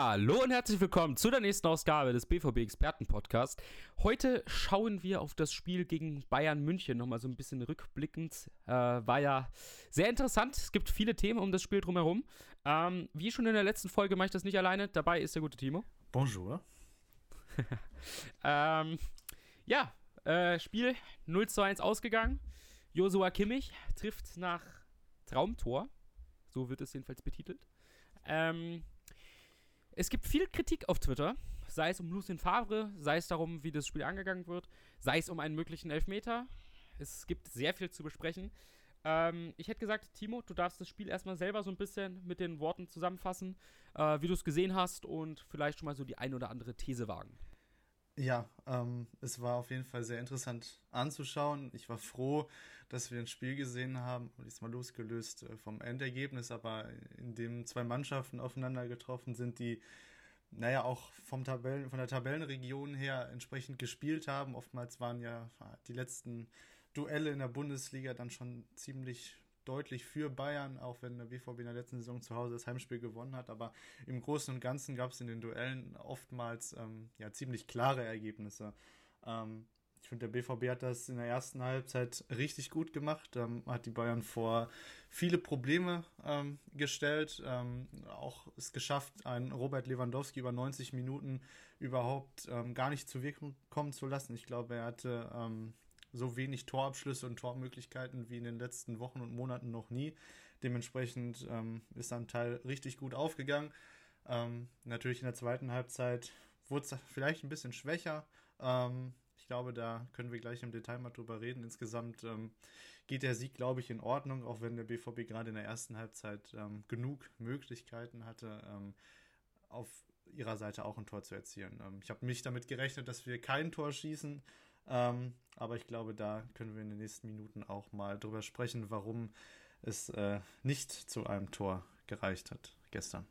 Hallo und herzlich willkommen zu der nächsten Ausgabe des BVB Experten Podcast. Heute schauen wir auf das Spiel gegen Bayern München nochmal so ein bisschen rückblickend. Äh, war ja sehr interessant. Es gibt viele Themen um das Spiel drumherum. Ähm, wie schon in der letzten Folge mache ich das nicht alleine. Dabei ist der gute Timo. Bonjour. ähm, ja, äh, Spiel 0 zu 1 ausgegangen. Josua Kimmich trifft nach Traumtor. So wird es jedenfalls betitelt. Ähm, es gibt viel Kritik auf Twitter, sei es um Lucien Favre, sei es darum, wie das Spiel angegangen wird, sei es um einen möglichen Elfmeter. Es gibt sehr viel zu besprechen. Ähm, ich hätte gesagt, Timo, du darfst das Spiel erstmal selber so ein bisschen mit den Worten zusammenfassen, äh, wie du es gesehen hast und vielleicht schon mal so die ein oder andere These wagen. Ja, ähm, es war auf jeden Fall sehr interessant anzuschauen. Ich war froh, dass wir ein Spiel gesehen haben, diesmal losgelöst äh, vom Endergebnis, aber in dem zwei Mannschaften aufeinander getroffen sind, die naja, auch vom Tabellen, von der Tabellenregion her entsprechend gespielt haben. Oftmals waren ja die letzten Duelle in der Bundesliga dann schon ziemlich deutlich für Bayern, auch wenn der BVB in der letzten Saison zu Hause das Heimspiel gewonnen hat. Aber im Großen und Ganzen gab es in den Duellen oftmals ähm, ja, ziemlich klare Ergebnisse. Ähm, ich finde, der BVB hat das in der ersten Halbzeit richtig gut gemacht, ähm, hat die Bayern vor viele Probleme ähm, gestellt, ähm, auch es geschafft, einen Robert Lewandowski über 90 Minuten überhaupt ähm, gar nicht zu Wirkung kommen zu lassen. Ich glaube, er hatte ähm, so wenig Torabschlüsse und Tormöglichkeiten wie in den letzten Wochen und Monaten noch nie. Dementsprechend ähm, ist sein Teil richtig gut aufgegangen. Ähm, natürlich in der zweiten Halbzeit wurde es vielleicht ein bisschen schwächer. Ähm, ich glaube, da können wir gleich im Detail mal drüber reden. Insgesamt ähm, geht der Sieg, glaube ich, in Ordnung, auch wenn der BVB gerade in der ersten Halbzeit ähm, genug Möglichkeiten hatte, ähm, auf ihrer Seite auch ein Tor zu erzielen. Ich habe mich damit gerechnet, dass wir kein Tor schießen. Ähm, aber ich glaube, da können wir in den nächsten Minuten auch mal drüber sprechen, warum es äh, nicht zu einem Tor gereicht hat gestern.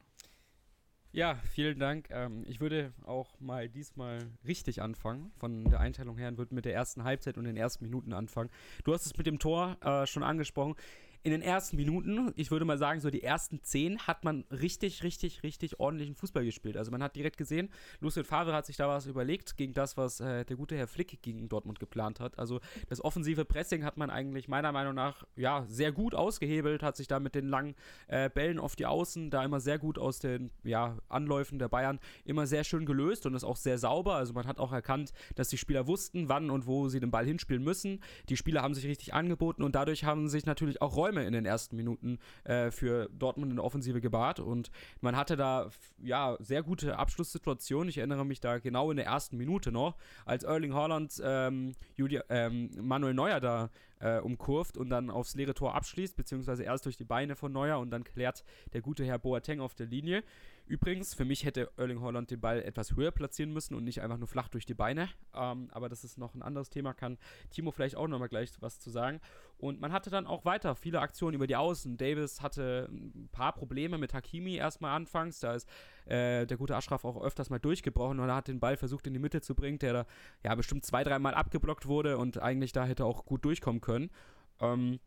Ja, vielen Dank. Ähm, ich würde auch mal diesmal richtig anfangen. Von der Einteilung her und würde mit der ersten Halbzeit und den ersten Minuten anfangen. Du hast es mit dem Tor äh, schon angesprochen in den ersten Minuten, ich würde mal sagen, so die ersten zehn, hat man richtig, richtig, richtig ordentlichen Fußball gespielt. Also man hat direkt gesehen, Lucien Favre hat sich da was überlegt gegen das, was äh, der gute Herr Flick gegen Dortmund geplant hat. Also das offensive Pressing hat man eigentlich meiner Meinung nach ja sehr gut ausgehebelt, hat sich da mit den langen äh, Bällen auf die Außen da immer sehr gut aus den ja, Anläufen der Bayern immer sehr schön gelöst und ist auch sehr sauber. Also man hat auch erkannt, dass die Spieler wussten, wann und wo sie den Ball hinspielen müssen. Die Spieler haben sich richtig angeboten und dadurch haben sich natürlich auch Räume in den ersten Minuten äh, für Dortmund in der Offensive gebahrt. Und man hatte da ja sehr gute Abschlusssituationen. Ich erinnere mich da genau in der ersten Minute noch, als Erling Haaland ähm, Julia, ähm, Manuel Neuer da äh, umkurvt und dann aufs leere Tor abschließt, beziehungsweise erst durch die Beine von Neuer und dann klärt der gute Herr Boateng auf der Linie. Übrigens, für mich hätte Erling Haaland den Ball etwas höher platzieren müssen und nicht einfach nur flach durch die Beine. Ähm, aber das ist noch ein anderes Thema, kann Timo vielleicht auch nochmal gleich was zu sagen. Und man hatte dann auch weiter viele Aktionen über die Außen. Davis hatte ein paar Probleme mit Hakimi erstmal anfangs. Da ist äh, der gute Aschraf auch öfters mal durchgebrochen und er hat den Ball versucht in die Mitte zu bringen, der da ja bestimmt zwei, dreimal abgeblockt wurde und eigentlich da hätte auch gut durchkommen können. Ähm,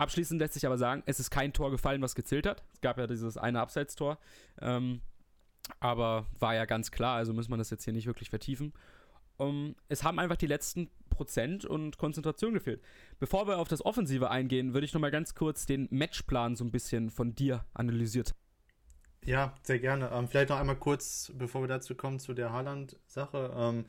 Abschließend lässt sich aber sagen, es ist kein Tor gefallen, was gezählt hat. Es gab ja dieses eine Abseitstor. Ähm, aber war ja ganz klar, also muss man das jetzt hier nicht wirklich vertiefen. Um, es haben einfach die letzten Prozent und Konzentration gefehlt. Bevor wir auf das Offensive eingehen, würde ich nochmal ganz kurz den Matchplan so ein bisschen von dir analysiert. Ja, sehr gerne. Ähm, vielleicht noch einmal kurz, bevor wir dazu kommen, zu der Haaland-Sache. Ähm,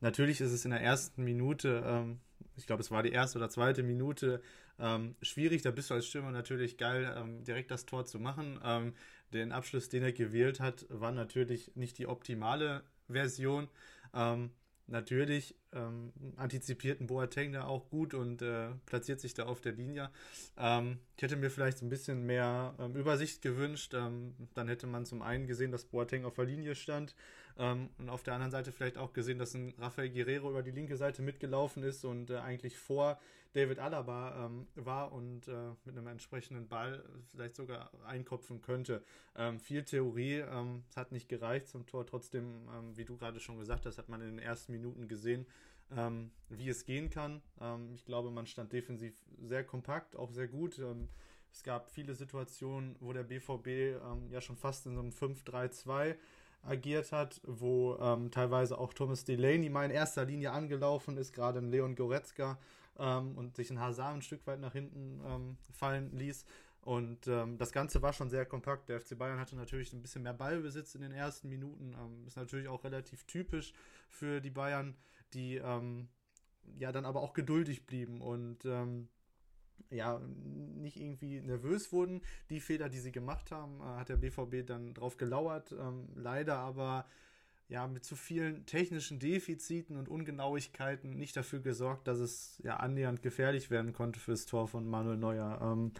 natürlich ist es in der ersten Minute ähm, ich glaube, es war die erste oder zweite Minute, ähm, schwierig. Da bist du als Stürmer natürlich geil, ähm, direkt das Tor zu machen. Ähm, den Abschluss, den er gewählt hat, war natürlich nicht die optimale Version. Ähm, natürlich ähm, antizipierten Boateng da auch gut und äh, platziert sich da auf der Linie. Ähm, ich hätte mir vielleicht ein bisschen mehr ähm, Übersicht gewünscht. Dann hätte man zum einen gesehen, dass Boateng auf der Linie stand ähm, und auf der anderen Seite vielleicht auch gesehen, dass ein Rafael Guerrero über die linke Seite mitgelaufen ist und äh, eigentlich vor David Alaba ähm, war und äh, mit einem entsprechenden Ball vielleicht sogar einkopfen könnte. viel Theorie, es hat nicht gereicht zum Tor. Trotzdem, wie du gerade schon gesagt hast, hat man in den ersten Minuten gesehen, ähm, wie es gehen kann. Ähm, ich glaube, man stand defensiv sehr kompakt, auch sehr gut. Ähm, es gab viele Situationen, wo der BVB ähm, ja schon fast in so einem 5-3-2 agiert hat, wo ähm, teilweise auch Thomas Delaney mal in erster Linie angelaufen ist, gerade ein Leon Goretzka ähm, und sich ein Hazard ein Stück weit nach hinten ähm, fallen ließ. Und ähm, das Ganze war schon sehr kompakt. Der FC Bayern hatte natürlich ein bisschen mehr Ballbesitz in den ersten Minuten. Ähm, ist natürlich auch relativ typisch für die Bayern, die ähm, ja dann aber auch geduldig blieben und ja, nicht irgendwie nervös wurden. Die Fehler, die sie gemacht haben, äh, hat der BVB dann drauf gelauert. Ähm, leider aber ja, mit zu vielen technischen Defiziten und Ungenauigkeiten nicht dafür gesorgt, dass es ja annähernd gefährlich werden konnte fürs Tor von Manuel Neuer. Ähm,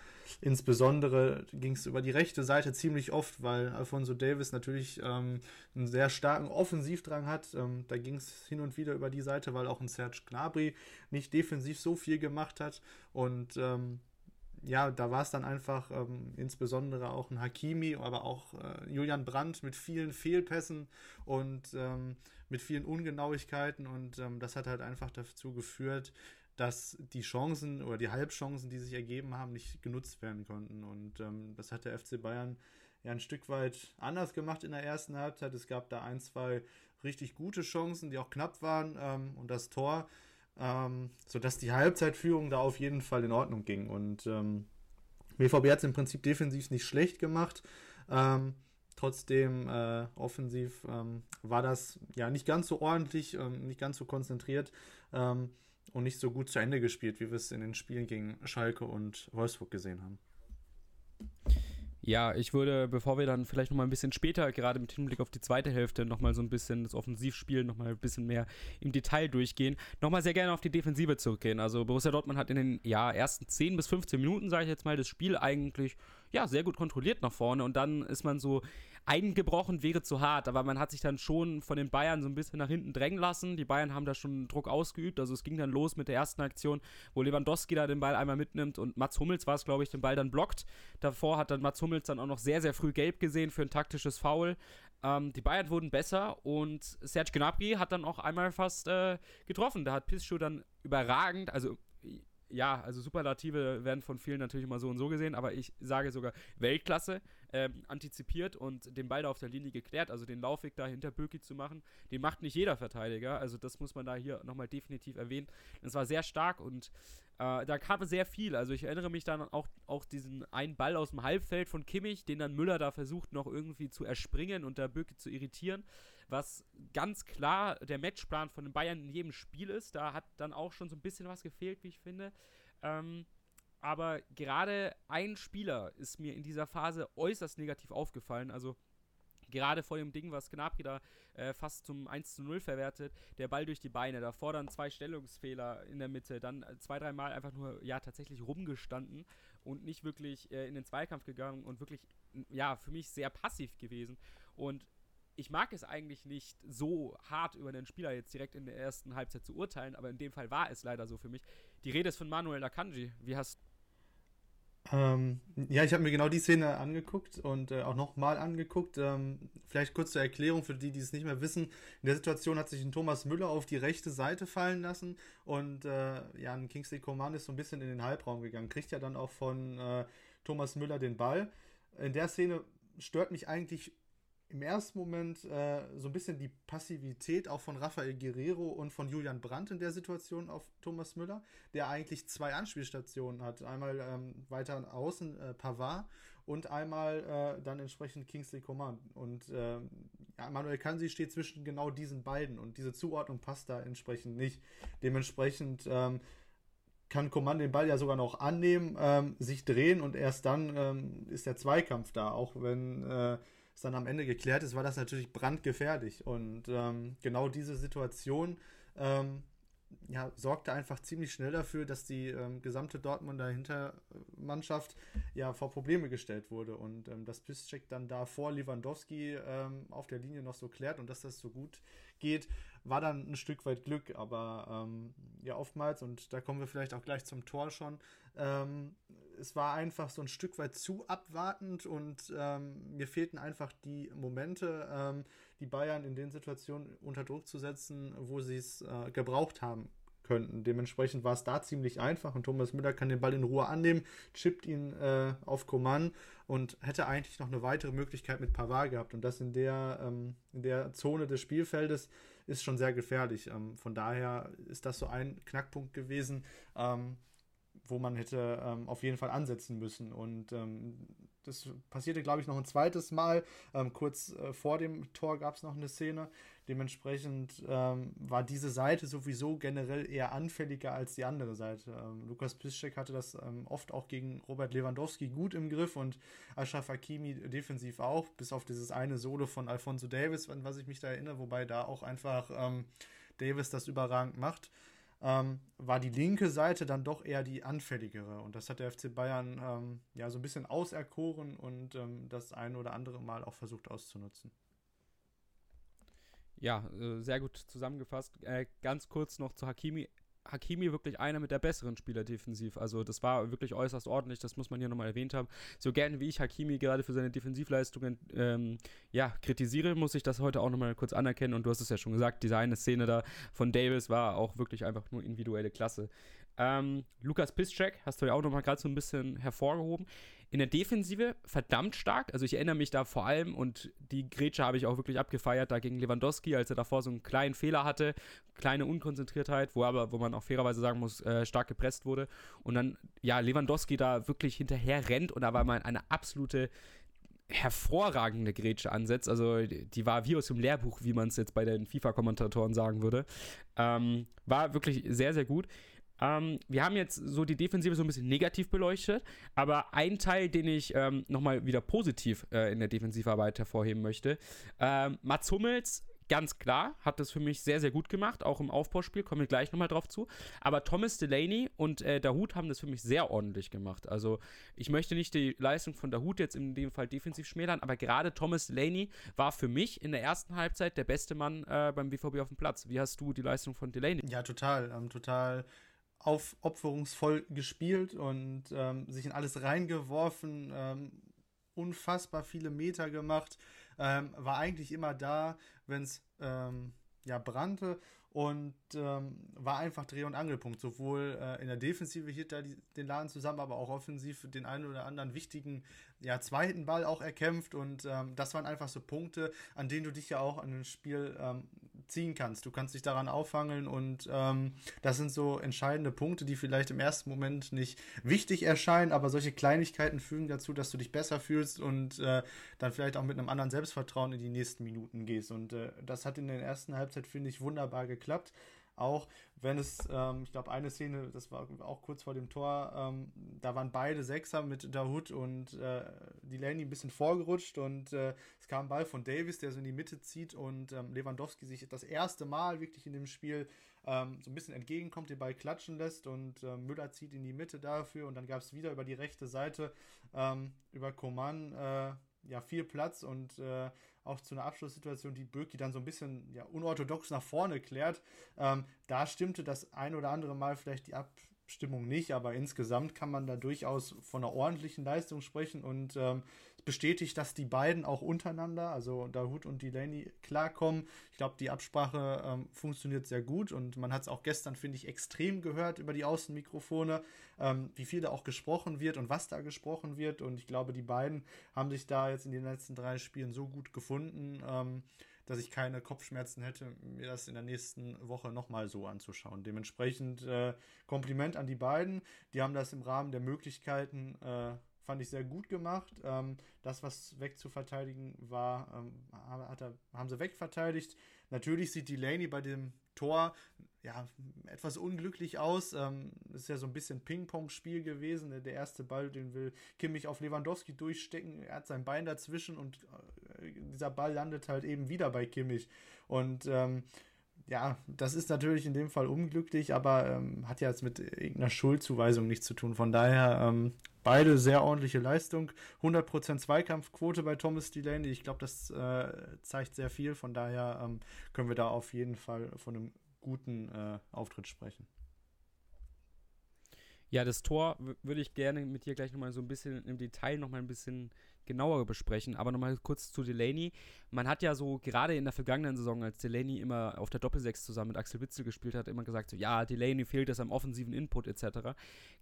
insbesondere ging es über die rechte Seite ziemlich oft, weil Alfonso Davis natürlich ähm, einen sehr starken Offensivdrang hat. Ähm, da ging es hin und wieder über die Seite, weil auch ein Serge Gnabry nicht defensiv so viel gemacht hat und ähm, ja, da war es dann einfach ähm, insbesondere auch ein Hakimi, aber auch äh, Julian Brandt mit vielen Fehlpässen und ähm, mit vielen Ungenauigkeiten und ähm, das hat halt einfach dazu geführt, dass die Chancen oder die Halbchancen, die sich ergeben haben, nicht genutzt werden konnten und ähm, das hat der FC Bayern ja ein Stück weit anders gemacht in der ersten Halbzeit. Es gab da ein, zwei richtig gute Chancen, die auch knapp waren ähm, und das Tor ähm, sodass die Halbzeitführung da auf jeden Fall in Ordnung ging. Und ähm, BVB hat es im Prinzip defensiv nicht schlecht gemacht. Ähm, trotzdem äh, offensiv ähm, war das ja nicht ganz so ordentlich, ähm, nicht ganz so konzentriert ähm, und nicht so gut zu Ende gespielt, wie wir es in den Spielen gegen Schalke und Wolfsburg gesehen haben. Ja, ich würde, bevor wir dann vielleicht nochmal ein bisschen später, gerade mit Hinblick auf die zweite Hälfte, nochmal so ein bisschen das Offensivspiel nochmal ein bisschen mehr im Detail durchgehen, nochmal sehr gerne auf die Defensive zurückgehen. Also Borussia Dortmund hat in den ja, ersten 10 bis 15 Minuten, sage ich jetzt mal, das Spiel eigentlich ja, sehr gut kontrolliert nach vorne und dann ist man so eingebrochen wäre zu hart, aber man hat sich dann schon von den Bayern so ein bisschen nach hinten drängen lassen. Die Bayern haben da schon Druck ausgeübt, also es ging dann los mit der ersten Aktion, wo Lewandowski da den Ball einmal mitnimmt und Mats Hummels war es, glaube ich, den Ball dann blockt. Davor hat dann Mats Hummels dann auch noch sehr, sehr früh gelb gesehen für ein taktisches Foul. Ähm, die Bayern wurden besser und Serge Gnabry hat dann auch einmal fast äh, getroffen. Da hat Piszczek dann überragend, also ja, also Superlative werden von vielen natürlich immer so und so gesehen, aber ich sage sogar Weltklasse ähm, antizipiert und den Ball da auf der Linie geklärt, also den Laufweg da hinter Böki zu machen, den macht nicht jeder Verteidiger, also das muss man da hier nochmal definitiv erwähnen. Es war sehr stark und äh, da kam sehr viel, also ich erinnere mich dann auch, auch diesen einen Ball aus dem Halbfeld von Kimmich, den dann Müller da versucht noch irgendwie zu erspringen und da Böki zu irritieren was ganz klar der Matchplan von den Bayern in jedem Spiel ist. Da hat dann auch schon so ein bisschen was gefehlt, wie ich finde. Ähm, aber gerade ein Spieler ist mir in dieser Phase äußerst negativ aufgefallen. Also gerade vor dem Ding, was Gnabry da äh, fast zum 1 zu 0 verwertet, der Ball durch die Beine, davor dann zwei Stellungsfehler in der Mitte, dann zwei, dreimal einfach nur, ja, tatsächlich rumgestanden und nicht wirklich äh, in den Zweikampf gegangen und wirklich, ja, für mich sehr passiv gewesen. Und ich mag es eigentlich nicht so hart über den Spieler jetzt direkt in der ersten Halbzeit zu urteilen, aber in dem Fall war es leider so für mich. Die Rede ist von Manuel Akanji. Wie hast ähm, ja, ich habe mir genau die Szene angeguckt und äh, auch nochmal angeguckt. Ähm, vielleicht kurz zur Erklärung für die, die es nicht mehr wissen. In der Situation hat sich ein Thomas Müller auf die rechte Seite fallen lassen und äh, ja, ein Kingsley Coman ist so ein bisschen in den Halbraum gegangen. Kriegt ja dann auch von äh, Thomas Müller den Ball. In der Szene stört mich eigentlich im ersten Moment äh, so ein bisschen die Passivität auch von Rafael Guerrero und von Julian Brandt in der Situation auf Thomas Müller, der eigentlich zwei Anspielstationen hat. Einmal ähm, weiter außen äh, Pavard und einmal äh, dann entsprechend Kingsley Coman. Und äh, ja, Manuel Kansi steht zwischen genau diesen beiden und diese Zuordnung passt da entsprechend nicht. Dementsprechend ähm, kann Coman den Ball ja sogar noch annehmen, ähm, sich drehen und erst dann ähm, ist der Zweikampf da, auch wenn äh, es dann am Ende geklärt ist, war das natürlich brandgefährlich. Und ähm, genau diese Situation ähm, ja, sorgte einfach ziemlich schnell dafür, dass die ähm, gesamte Dortmunder Hintermannschaft ja vor Probleme gestellt wurde und ähm, dass Piszczek dann da vor Lewandowski ähm, auf der Linie noch so klärt und dass das so gut geht, war dann ein Stück weit Glück, aber ähm, ja oftmals und da kommen wir vielleicht auch gleich zum Tor schon, ähm, es war einfach so ein Stück weit zu abwartend und ähm, mir fehlten einfach die Momente, ähm, die Bayern in den Situationen unter Druck zu setzen, wo sie es äh, gebraucht haben. könnten. Dementsprechend war es da ziemlich einfach und Thomas Müller kann den Ball in Ruhe annehmen, chippt ihn äh, auf Coman und hätte eigentlich noch eine weitere Möglichkeit mit Pavard gehabt und das in der, ähm, in der Zone des Spielfeldes ist schon sehr gefährlich. Ähm, von daher ist das so ein Knackpunkt gewesen, ähm, wo man hätte ähm, auf jeden Fall ansetzen müssen und ähm, das passierte, glaube ich, noch ein zweites Mal. Ähm, kurz äh, vor dem Tor gab es noch eine Szene. Dementsprechend ähm, war diese Seite sowieso generell eher anfälliger als die andere Seite. Ähm, Lukas Piszczek hatte das ähm, oft auch gegen Robert Lewandowski gut im Griff und Ashraf Hakimi defensiv auch, bis auf dieses eine Solo von Alfonso Davis, an was ich mich da erinnere, wobei da auch einfach Davis das überragend macht. Ähm, war die linke Seite dann doch eher die anfälligere. Und das hat der FC Bayern ähm, ja so ein bisschen auserkoren und ähm, das ein oder andere Mal auch versucht auszunutzen. Ja, äh, sehr gut zusammengefasst. Äh, ganz kurz noch zu Hakimi. Hakimi wirklich einer mit der besseren Spieler defensiv. Also das war wirklich äußerst ordentlich, das muss man hier nochmal erwähnt haben. So gerne wie ich Hakimi gerade für seine Defensivleistungen ähm, ja, kritisiere, muss ich das heute auch nochmal kurz anerkennen. Und du hast es ja schon gesagt, diese eine Szene da von Davis war auch wirklich einfach nur individuelle Klasse. Ähm, Lukas Piszczek hast du ja auch nochmal gerade so ein bisschen hervorgehoben. In der Defensive verdammt stark. Also ich erinnere mich da vor allem und die Grätsche habe ich auch wirklich abgefeiert, da gegen Lewandowski, als er davor so einen kleinen Fehler hatte, kleine Unkonzentriertheit, wo aber, wo man auch fairerweise sagen muss, äh, stark gepresst wurde. Und dann, ja, Lewandowski da wirklich hinterher rennt und da war mal eine absolute hervorragende Grätsche ansetzt. Also die war wie aus dem Lehrbuch, wie man es jetzt bei den FIFA-Kommentatoren sagen würde. Ähm, war wirklich sehr, sehr gut. Ähm, wir haben jetzt so die Defensive so ein bisschen negativ beleuchtet, aber ein Teil, den ich ähm, nochmal wieder positiv äh, in der Defensivarbeit hervorheben möchte. Ähm, Mats Hummels ganz klar, hat das für mich sehr, sehr gut gemacht, auch im Aufbauspiel, kommen wir gleich nochmal drauf zu. Aber Thomas Delaney und äh, Dahut haben das für mich sehr ordentlich gemacht. Also ich möchte nicht die Leistung von Dahut jetzt in dem Fall defensiv schmälern, aber gerade Thomas Delaney war für mich in der ersten Halbzeit der beste Mann äh, beim BVB auf dem Platz. Wie hast du die Leistung von Delaney? Ja, total, ähm, total aufopferungsvoll gespielt und ähm, sich in alles reingeworfen, ähm, unfassbar viele Meter gemacht, ähm, war eigentlich immer da, wenn es ähm, ja brannte und ähm, war einfach Dreh- und Angelpunkt. Sowohl äh, in der Defensive hielt er den Laden zusammen, aber auch offensiv den einen oder anderen wichtigen ja, zweiten Ball auch erkämpft. Und ähm, das waren einfach so Punkte, an denen du dich ja auch an ein Spiel ziehen kannst. Du kannst dich daran auffangeln und ähm, das sind so entscheidende Punkte, die vielleicht im ersten Moment nicht wichtig erscheinen, aber solche Kleinigkeiten fügen dazu, dass du dich besser fühlst und äh, dann vielleicht auch mit einem anderen Selbstvertrauen in die nächsten Minuten gehst. Und äh, das hat in der ersten Halbzeit, finde ich, wunderbar geklappt auch wenn es, ähm, ich glaube, eine Szene, das war auch kurz vor dem Tor, ähm, da waren beide Sechser mit Dahut und äh, Delaney ein bisschen vorgerutscht und äh, es kam ein Ball von Davis, der so in die Mitte zieht und ähm, Lewandowski sich das erste Mal wirklich in dem Spiel ähm, so ein bisschen entgegenkommt, den Ball klatschen lässt und äh, Müller zieht in die Mitte dafür und dann gab es wieder über die rechte Seite ähm, über Coman äh, ja viel Platz und äh, auch zu einer Abschlusssituation, die Böki dann so ein bisschen ja, unorthodox nach vorne klärt. Ähm, da stimmte das ein oder andere Mal vielleicht die Abstimmung nicht, aber insgesamt kann man da durchaus von einer ordentlichen Leistung sprechen und ähm, bestätigt, dass die beiden auch untereinander, also Dahut und Delaney, klarkommen. Ich glaube, die Absprache ähm, funktioniert sehr gut und man hat es auch gestern, finde ich, extrem gehört über die Außenmikrofone, ähm, wie viel da auch gesprochen wird und was da gesprochen wird. Und ich glaube, die beiden haben sich da jetzt in den letzten drei Spielen so gut gefunden. Ähm, dass ich keine Kopfschmerzen hätte, mir das in der nächsten Woche nochmal so anzuschauen. Dementsprechend äh, Kompliment an die beiden. Die haben das im Rahmen der Möglichkeiten äh, fand ich sehr gut gemacht. Ähm, das, was wegzuverteidigen war, ähm, er, haben sie wegverteidigt. Natürlich sieht Delaney bei dem Tor ja, etwas unglücklich aus. Ähm, ist ja so ein bisschen Ping-Pong-Spiel gewesen. Der erste Ball, den will Kimmich auf Lewandowski durchstecken. Er hat sein Bein dazwischen und äh, dieser Ball landet halt eben wieder bei Kimmich. Und ähm, ja, das ist natürlich in dem Fall unglücklich, aber ähm, hat ja jetzt mit irgendeiner Schuldzuweisung nichts zu tun. Von daher ähm, beide sehr ordentliche Leistung. 100% Zweikampfquote bei Thomas Delaney. Ich glaube, das äh, zeigt sehr viel. Von daher ähm, können wir da auf jeden Fall von einem guten äh, Auftritt sprechen. Ja, das Tor würde ich gerne mit dir gleich nochmal so ein bisschen im Detail nochmal ein bisschen genauer besprechen. Aber nochmal kurz zu Delaney. Man hat ja so gerade in der vergangenen Saison, als Delaney immer auf der Doppelsechs zusammen mit Axel Witzel gespielt hat, immer gesagt so, ja, Delaney fehlt es am offensiven Input etc.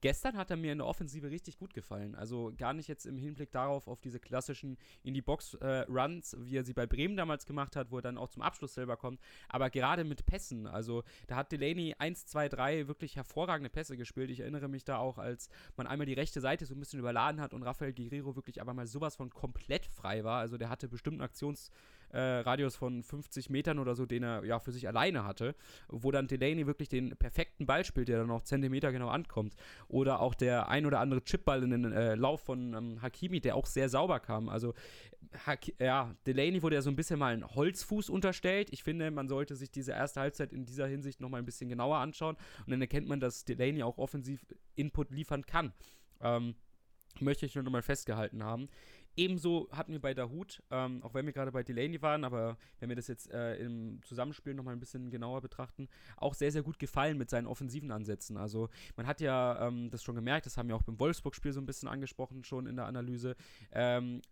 Gestern hat er mir in der Offensive richtig gut gefallen. Also gar nicht jetzt im Hinblick darauf, auf diese klassischen in die Box äh, Runs, wie er sie bei Bremen damals gemacht hat, wo er dann auch zum Abschluss selber kommt, aber gerade mit Pässen. Also da hat Delaney 1, 2, 3 wirklich hervorragende Pässe gespielt. Ich erinnere mich da auch, als man einmal die rechte Seite so ein bisschen überladen hat und Rafael Guerrero wirklich aber mal sowas von komplett frei war. Also der hatte bestimmt einen Aktionsradius äh, von 50 Metern oder so, den er ja für sich alleine hatte, wo dann Delaney wirklich den perfekten Ball spielt, der dann noch Zentimeter genau ankommt. Oder auch der ein oder andere Chipball in den äh, Lauf von ähm, Hakimi, der auch sehr sauber kam. Also ja, Delaney wurde ja so ein bisschen mal ein Holzfuß unterstellt. Ich finde, man sollte sich diese erste Halbzeit in dieser Hinsicht nochmal ein bisschen genauer anschauen und dann erkennt man, dass Delaney auch offensiv Input liefern kann. Ähm, möchte ich nur nochmal festgehalten haben. Ebenso hatten wir bei Dahut, ähm, auch wenn wir gerade bei Delaney waren, aber wenn wir das jetzt äh, im Zusammenspiel nochmal ein bisschen genauer betrachten, auch sehr, sehr gut gefallen mit seinen offensiven Ansätzen. Also man hat ja ähm, das schon gemerkt, das haben wir auch beim Wolfsburg-Spiel so ein bisschen angesprochen, schon in der Analyse. Ähm,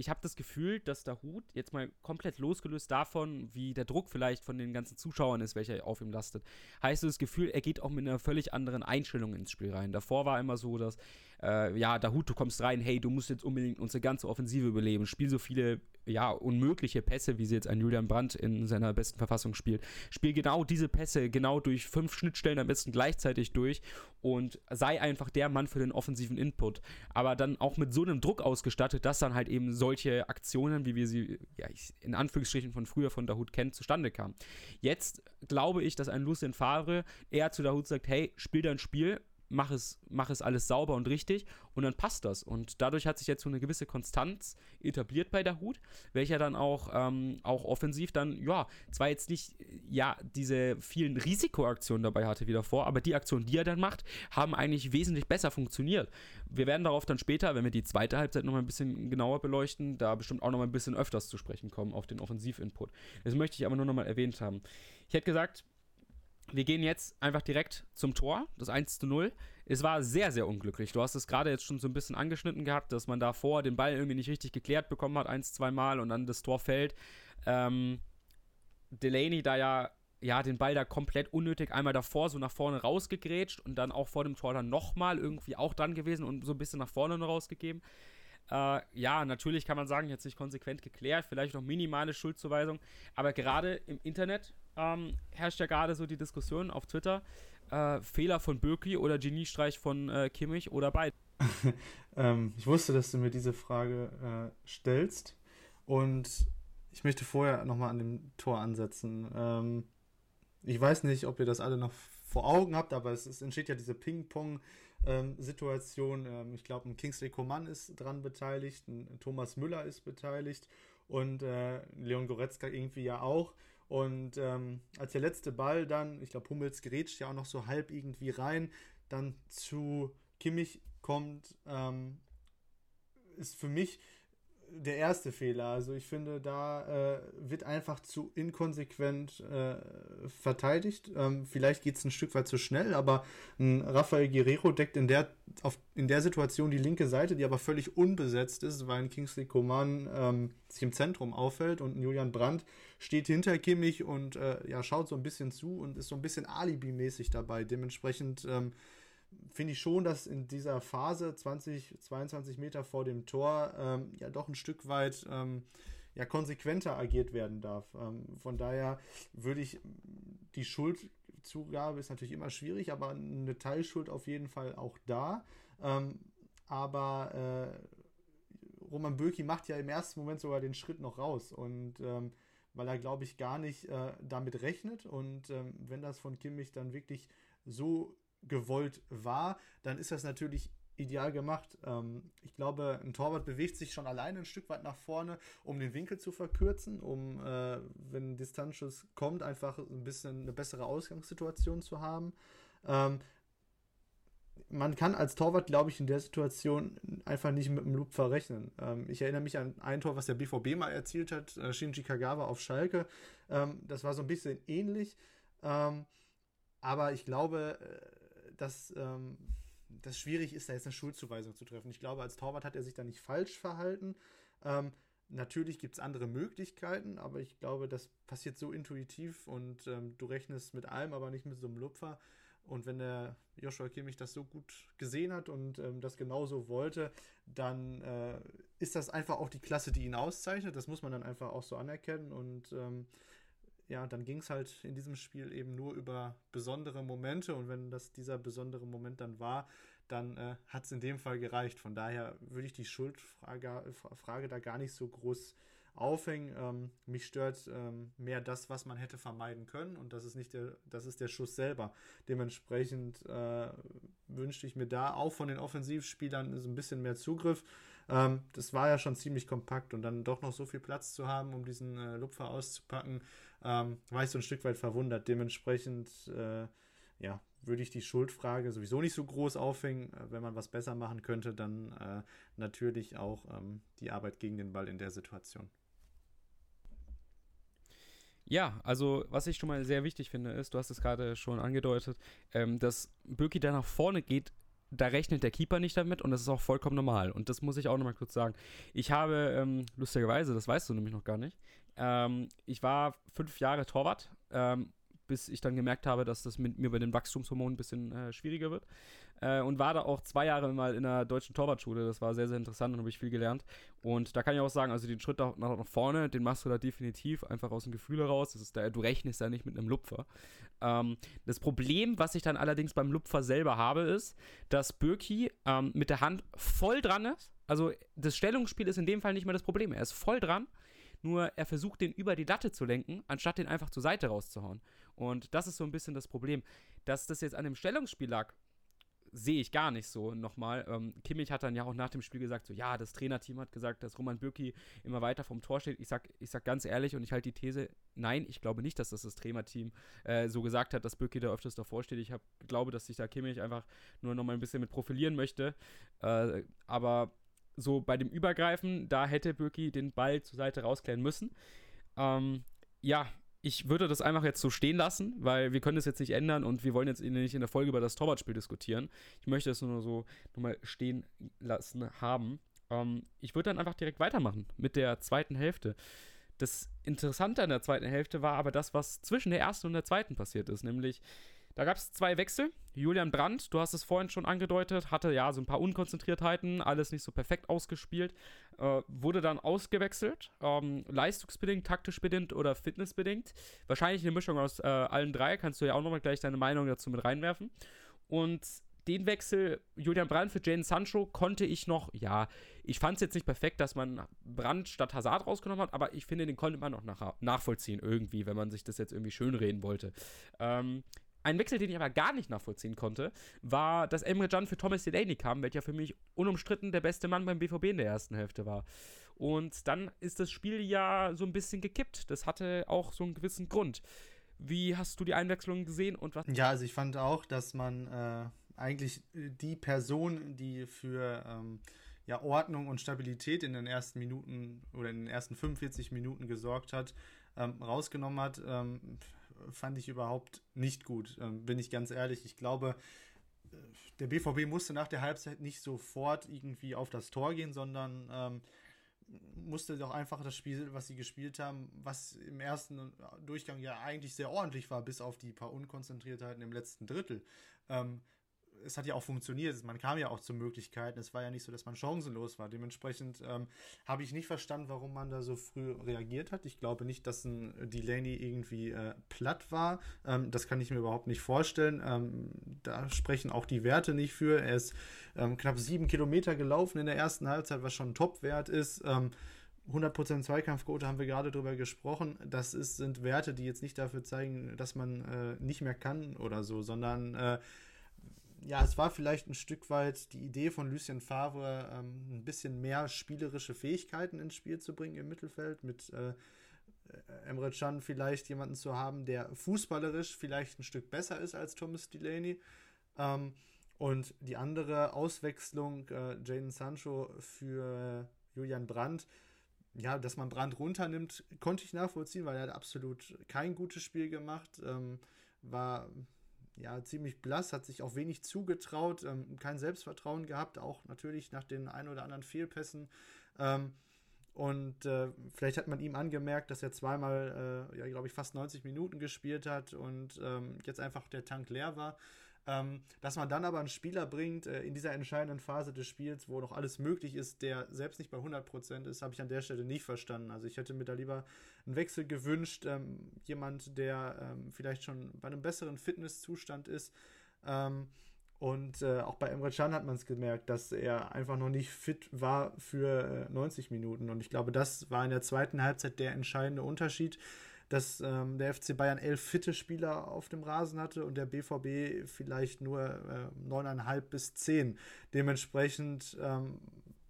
ich habe das Gefühl, dass der Hut jetzt mal komplett losgelöst davon, wie der Druck vielleicht von den ganzen Zuschauern ist, welcher auf ihm lastet, heißt das Gefühl, er geht auch mit einer völlig anderen Einstellung ins Spiel rein. Davor war immer so, dass äh, ja, Dahut, du kommst rein, hey, du musst jetzt unbedingt unsere ganze Offensive überleben, spiel so viele, ja, unmögliche Pässe, wie sie jetzt ein Julian Brandt in seiner besten Verfassung spielt. Spiel genau diese Pässe, genau durch fünf Schnittstellen am besten gleichzeitig durch und sei einfach der Mann für den offensiven Input. Aber dann auch mit so einem Druck ausgestattet, dass dann halt eben solche Aktionen, wie wir sie, ja, in Anführungsstrichen von früher von Dahut kennen, zustande kamen. Jetzt glaube ich, dass ein Lucien Favre eher zu Dahut sagt, hey, spiel dein Spiel, mach es, mach es alles sauber und richtig und dann passt das. Und dadurch hat sich jetzt so eine gewisse Konstanz etabliert bei der Hut, welcher dann auch, ähm, auch offensiv dann, ja, zwar jetzt nicht, ja, diese vielen Risikoaktionen dabei hatte wie davor, aber die Aktionen, die er dann macht, haben eigentlich wesentlich besser funktioniert. Wir werden darauf dann später, wenn wir die zweite Halbzeit nochmal ein bisschen genauer beleuchten, da bestimmt auch nochmal ein bisschen öfters zu sprechen kommen auf den Offensivinput. Das möchte ich aber nur nochmal erwähnt haben. Ich hätte gesagt, wir gehen jetzt einfach direkt zum Tor, das 1 zu 0. Es war sehr, sehr unglücklich. Du hast es gerade jetzt schon so ein bisschen angeschnitten gehabt, dass man davor den Ball irgendwie nicht richtig geklärt bekommen hat, eins, zwei Mal und dann das Tor fällt. Ähm, Delaney da ja, ja den Ball da komplett unnötig einmal davor so nach vorne rausgegrätscht und dann auch vor dem Tor dann nochmal irgendwie auch dran gewesen und so ein bisschen nach vorne rausgegeben. Äh, ja, natürlich kann man sagen, jetzt nicht konsequent geklärt, vielleicht noch minimale Schuldzuweisung, aber gerade im Internet ähm, herrscht ja gerade so die Diskussion auf Twitter, äh, Fehler von Birki oder Geniestreich von äh, Kimmich oder beide. ähm, ich wusste, dass du mir diese Frage äh, stellst und ich möchte vorher nochmal an dem Tor ansetzen. Ähm, ich weiß nicht, ob ihr das alle noch vor Augen habt, aber es, es entsteht ja diese Ping-Pong- Situation. Ähm, ich glaube, ein Kingsley Coman ist dran beteiligt, ein Thomas Müller ist beteiligt und äh, Leon Goretzka irgendwie ja auch. Und ähm, als der letzte Ball dann, ich glaube, Hummels grätscht ja auch noch so halb irgendwie rein, dann zu Kimmich kommt, ähm, ist für mich der erste Fehler. Also ich finde, da äh, wird einfach zu inkonsequent äh, verteidigt. Ähm, vielleicht geht es ein Stück weit zu schnell, aber ein Rafael Guerrero deckt in der, auf, in der Situation die linke Seite, die aber völlig unbesetzt ist, weil ein Kingsley Coman ähm, sich im Zentrum auffällt und ein Julian Brandt steht hinter Kimmich und äh, ja, schaut so ein bisschen zu und ist so ein bisschen Alibi-mäßig dabei. Dementsprechend ähm, finde ich schon, dass in dieser Phase 20, 22 Meter vor dem Tor ähm, ja doch ein Stück weit ähm, ja, konsequenter agiert werden darf. Ähm, von daher würde ich die Schuldzugabe ist natürlich immer schwierig, aber eine Teilschuld auf jeden Fall auch da. Ähm, aber äh, Roman Böki macht ja im ersten Moment sogar den Schritt noch raus und ähm, weil er, glaube ich, gar nicht äh, damit rechnet. Und ähm, wenn das von Kimmich dann wirklich so gewollt war, dann ist das natürlich ideal gemacht. Ähm, ich glaube, ein Torwart bewegt sich schon alleine ein Stück weit nach vorne, um den Winkel zu verkürzen, um, äh, wenn Distanzschuss kommt, einfach ein bisschen eine bessere Ausgangssituation zu haben. Ähm, man kann als Torwart, glaube ich, in der Situation einfach nicht mit dem Loop verrechnen. Ähm, ich erinnere mich an ein Tor, was der BVB mal erzielt hat, äh, Shinji Kagawa auf Schalke. Das war so ein bisschen ähnlich. Aber ich glaube, äh, dass ähm, das schwierig ist, da jetzt eine Schuldzuweisung zu treffen. Ich glaube, als Torwart hat er sich da nicht falsch verhalten. Ähm, natürlich gibt es andere Möglichkeiten, aber ich glaube, das passiert so intuitiv und ähm, du rechnest mit allem, aber nicht mit so einem Lupfer. Und wenn der Joshua Kimmich das so gut gesehen hat und ähm, das genauso wollte, dann äh, ist das einfach auch die Klasse, die ihn auszeichnet. Das muss man dann einfach auch so anerkennen. Und ähm, ja, dann ging es halt in diesem Spiel eben nur über besondere Momente. Und wenn das dieser besondere Moment dann war, dann äh, hat es in dem Fall gereicht. Von daher würde ich die Schuldfrage Frage da gar nicht so groß aufhängen. Ähm, mich stört ähm, mehr das, was man hätte vermeiden können und das ist nicht der, das ist der Schuss selber. Dementsprechend äh, wünschte ich mir da auch von den Offensivspielern so ein bisschen mehr Zugriff. Ähm, das war ja schon ziemlich kompakt und dann doch noch so viel Platz zu haben, um diesen äh, Lupfer auszupacken, ähm, war ich so ein Stück weit verwundert. Dementsprechend äh, ja, würde ich die Schuldfrage sowieso nicht so groß aufhängen. Äh, wenn man was besser machen könnte, dann äh, natürlich auch ähm, die Arbeit gegen den Ball in der Situation. Ja, also was ich schon mal sehr wichtig finde, ist, du hast es gerade schon angedeutet, ähm, dass Birki da nach vorne geht, da rechnet der Keeper nicht damit und das ist auch vollkommen normal. Und das muss ich auch nochmal kurz sagen. Ich habe, ähm, lustigerweise, das weißt du nämlich noch gar nicht, ähm, ich war fünf Jahre Torwart, ähm, bis ich dann gemerkt habe, dass das mit mir bei den Wachstumshormonen ein bisschen äh, schwieriger wird äh, und war da auch zwei Jahre mal in der deutschen Torwartschule. Das war sehr, sehr interessant und habe ich viel gelernt. Und da kann ich auch sagen, also den Schritt nach, nach vorne, den machst du da definitiv einfach aus dem Gefühl heraus. Das ist da, du rechnest ja nicht mit einem Lupfer. Ähm, das Problem, was ich dann allerdings beim Lupfer selber habe, ist, dass Birki ähm, mit der Hand voll dran ist. Also das Stellungsspiel ist in dem Fall nicht mehr das Problem. Er ist voll dran nur er versucht den über die Latte zu lenken, anstatt den einfach zur Seite rauszuhauen. Und das ist so ein bisschen das Problem. Dass das jetzt an dem Stellungsspiel lag, sehe ich gar nicht so nochmal. Ähm, Kimmich hat dann ja auch nach dem Spiel gesagt, so ja, das Trainerteam hat gesagt, dass Roman Bürki immer weiter vom Tor steht. Ich sag, ich sag ganz ehrlich und ich halte die These, nein, ich glaube nicht, dass das das Trainerteam äh, so gesagt hat, dass Bürki da öfters davor steht. Ich hab, glaube, dass sich da Kimmich einfach nur nochmal ein bisschen mit profilieren möchte. Äh, aber so bei dem Übergreifen, da hätte Bürki den Ball zur Seite rausklären müssen. Ähm, ja, ich würde das einfach jetzt so stehen lassen, weil wir können das jetzt nicht ändern und wir wollen jetzt nicht in der Folge über das Torwartspiel diskutieren. Ich möchte es nur so nochmal stehen lassen haben. Ähm, ich würde dann einfach direkt weitermachen mit der zweiten Hälfte. Das Interessante an der zweiten Hälfte war aber das, was zwischen der ersten und der zweiten passiert ist, nämlich da gab es zwei Wechsel. Julian Brandt, du hast es vorhin schon angedeutet, hatte ja so ein paar Unkonzentriertheiten, alles nicht so perfekt ausgespielt, äh, wurde dann ausgewechselt, ähm, leistungsbedingt, taktisch bedingt oder fitnessbedingt. Wahrscheinlich eine Mischung aus äh, allen drei, kannst du ja auch nochmal gleich deine Meinung dazu mit reinwerfen. Und den Wechsel Julian Brandt für Jane Sancho konnte ich noch, ja, ich fand es jetzt nicht perfekt, dass man Brandt statt Hazard rausgenommen hat, aber ich finde, den konnte man noch nach, nachvollziehen irgendwie, wenn man sich das jetzt irgendwie schönreden wollte. Ähm, ein Wechsel, den ich aber gar nicht nachvollziehen konnte, war, dass Emre Can für Thomas Delaney kam, welcher für mich unumstritten der beste Mann beim BVB in der ersten Hälfte war. Und dann ist das Spiel ja so ein bisschen gekippt. Das hatte auch so einen gewissen Grund. Wie hast du die Einwechslung gesehen und was? Ja, also ich fand auch, dass man äh, eigentlich die Person, die für ähm, ja, Ordnung und Stabilität in den ersten Minuten oder in den ersten 45 Minuten gesorgt hat, ähm, rausgenommen hat. Ähm, fand ich überhaupt nicht gut, ähm, bin ich ganz ehrlich. Ich glaube, äh, der BVB musste nach der Halbzeit nicht sofort irgendwie auf das Tor gehen, sondern ähm, musste doch einfach das Spiel, was sie gespielt haben, was im ersten Durchgang ja eigentlich sehr ordentlich war, bis auf die paar Unkonzentriertheiten im letzten Drittel, ähm, es hat ja auch funktioniert. Man kam ja auch zu Möglichkeiten. Es war ja nicht so, dass man chancenlos war. Dementsprechend ähm, habe ich nicht verstanden, warum man da so früh reagiert hat. Ich glaube nicht, dass ein Delaney irgendwie äh, platt war. Ähm, das kann ich mir überhaupt nicht vorstellen. Ähm, da sprechen auch die Werte nicht für. Er ist ähm, knapp sieben Kilometer gelaufen in der ersten Halbzeit, was schon ein Top-Wert ist. 100% ähm, Zweikampfquote haben wir gerade drüber gesprochen. Das ist, sind Werte, die jetzt nicht dafür zeigen, dass man äh, nicht mehr kann oder so, sondern äh, ja, es war vielleicht ein Stück weit die Idee von Lucien Favre, ähm, ein bisschen mehr spielerische Fähigkeiten ins Spiel zu bringen im Mittelfeld, mit äh, Emre Can vielleicht jemanden zu haben, der fußballerisch vielleicht ein Stück besser ist als Thomas Delaney. Ähm, und die andere Auswechslung, äh, Jaden Sancho für Julian Brandt, ja, dass man Brandt runternimmt, konnte ich nachvollziehen, weil er hat absolut kein gutes Spiel gemacht. Ähm, war ja, ziemlich blass, hat sich auch wenig zugetraut, ähm, kein Selbstvertrauen gehabt, auch natürlich nach den ein oder anderen Fehlpässen. Ähm, Und äh, vielleicht hat man ihm angemerkt, dass er zweimal, äh, ja, glaube ich, fast 90 Minuten gespielt hat und ähm, jetzt einfach der Tank leer war. Ähm, dass man dann aber einen Spieler bringt äh, in dieser entscheidenden Phase des Spiels, wo noch alles möglich ist, der selbst nicht bei 100% ist, habe ich an der Stelle nicht verstanden. Also ich hätte mir da lieber einen Wechsel gewünscht, ähm, jemand, der ähm, vielleicht schon bei einem besseren Fitnesszustand ist. Ähm, und äh, auch bei Emre Can hat man es gemerkt, dass er einfach noch nicht fit war für äh, 90 Minuten. Und ich glaube, das war in der zweiten Halbzeit der entscheidende Unterschied dass ähm, der FC Bayern elf fitte Spieler auf dem Rasen hatte und der BVB vielleicht nur äh, neuneinhalb bis zehn. Dementsprechend ähm,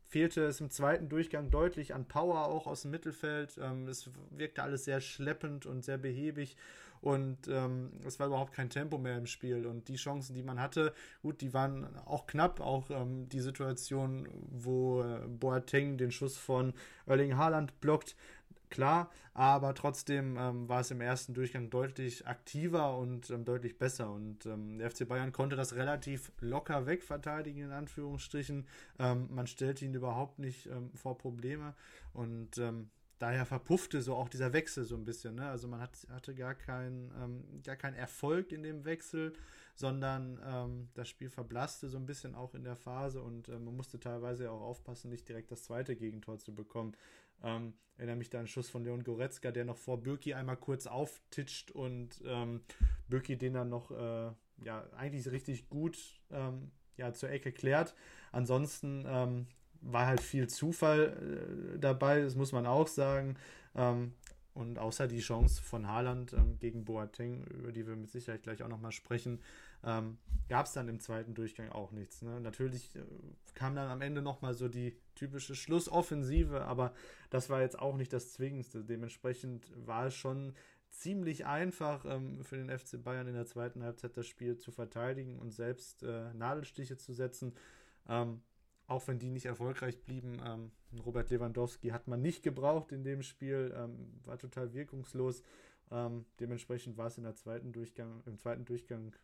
fehlte es im zweiten Durchgang deutlich an Power auch aus dem Mittelfeld. Ähm, es wirkte alles sehr schleppend und sehr behäbig und ähm, es war überhaupt kein Tempo mehr im Spiel. Und die Chancen, die man hatte, gut, die waren auch knapp. Auch ähm, die Situation, wo äh, Boateng den Schuss von Erling Haaland blockt, klar, aber trotzdem ähm, war es im ersten Durchgang deutlich aktiver und ähm, deutlich besser. Und ähm, der FC Bayern konnte das relativ locker wegverteidigen, in Anführungsstrichen. Ähm, man stellte ihn überhaupt nicht ähm, vor Probleme und ähm, daher verpuffte so auch dieser Wechsel so ein bisschen. Ne? Also man hat, hatte gar, kein, gar keinen Erfolg in dem Wechsel sondern das Spiel verblasste so ein bisschen auch in der Phase und äh, man musste teilweise auch aufpassen, nicht direkt das zweite Gegentor zu bekommen. Ähm, erinnere mich da an einen Schuss von Leon Goretzka, der noch vor Birki einmal kurz auftitscht und ähm, Birki den dann noch äh, ja eigentlich richtig gut ähm, ja, zur Ecke klärt. Ansonsten ähm, war halt viel Zufall äh, dabei, das muss man auch sagen. Ähm, und außer die Chance von Haaland ähm, gegen Boateng, über die wir mit Sicherheit gleich auch nochmal sprechen, ähm, gab es dann im zweiten Durchgang auch nichts. Ne? Natürlich äh, kam dann am Ende nochmal so die typische Schlussoffensive, aber das war jetzt auch nicht das Zwingendste. Dementsprechend war es schon ziemlich einfach ähm, für den FC Bayern in der zweiten Halbzeit das Spiel zu verteidigen und selbst äh, Nadelstiche zu setzen. Ähm, auch wenn die nicht erfolgreich blieben. Ähm, Robert Lewandowski hat man nicht gebraucht in dem Spiel, ähm, war total wirkungslos. Ähm, dementsprechend war es im zweiten Durchgang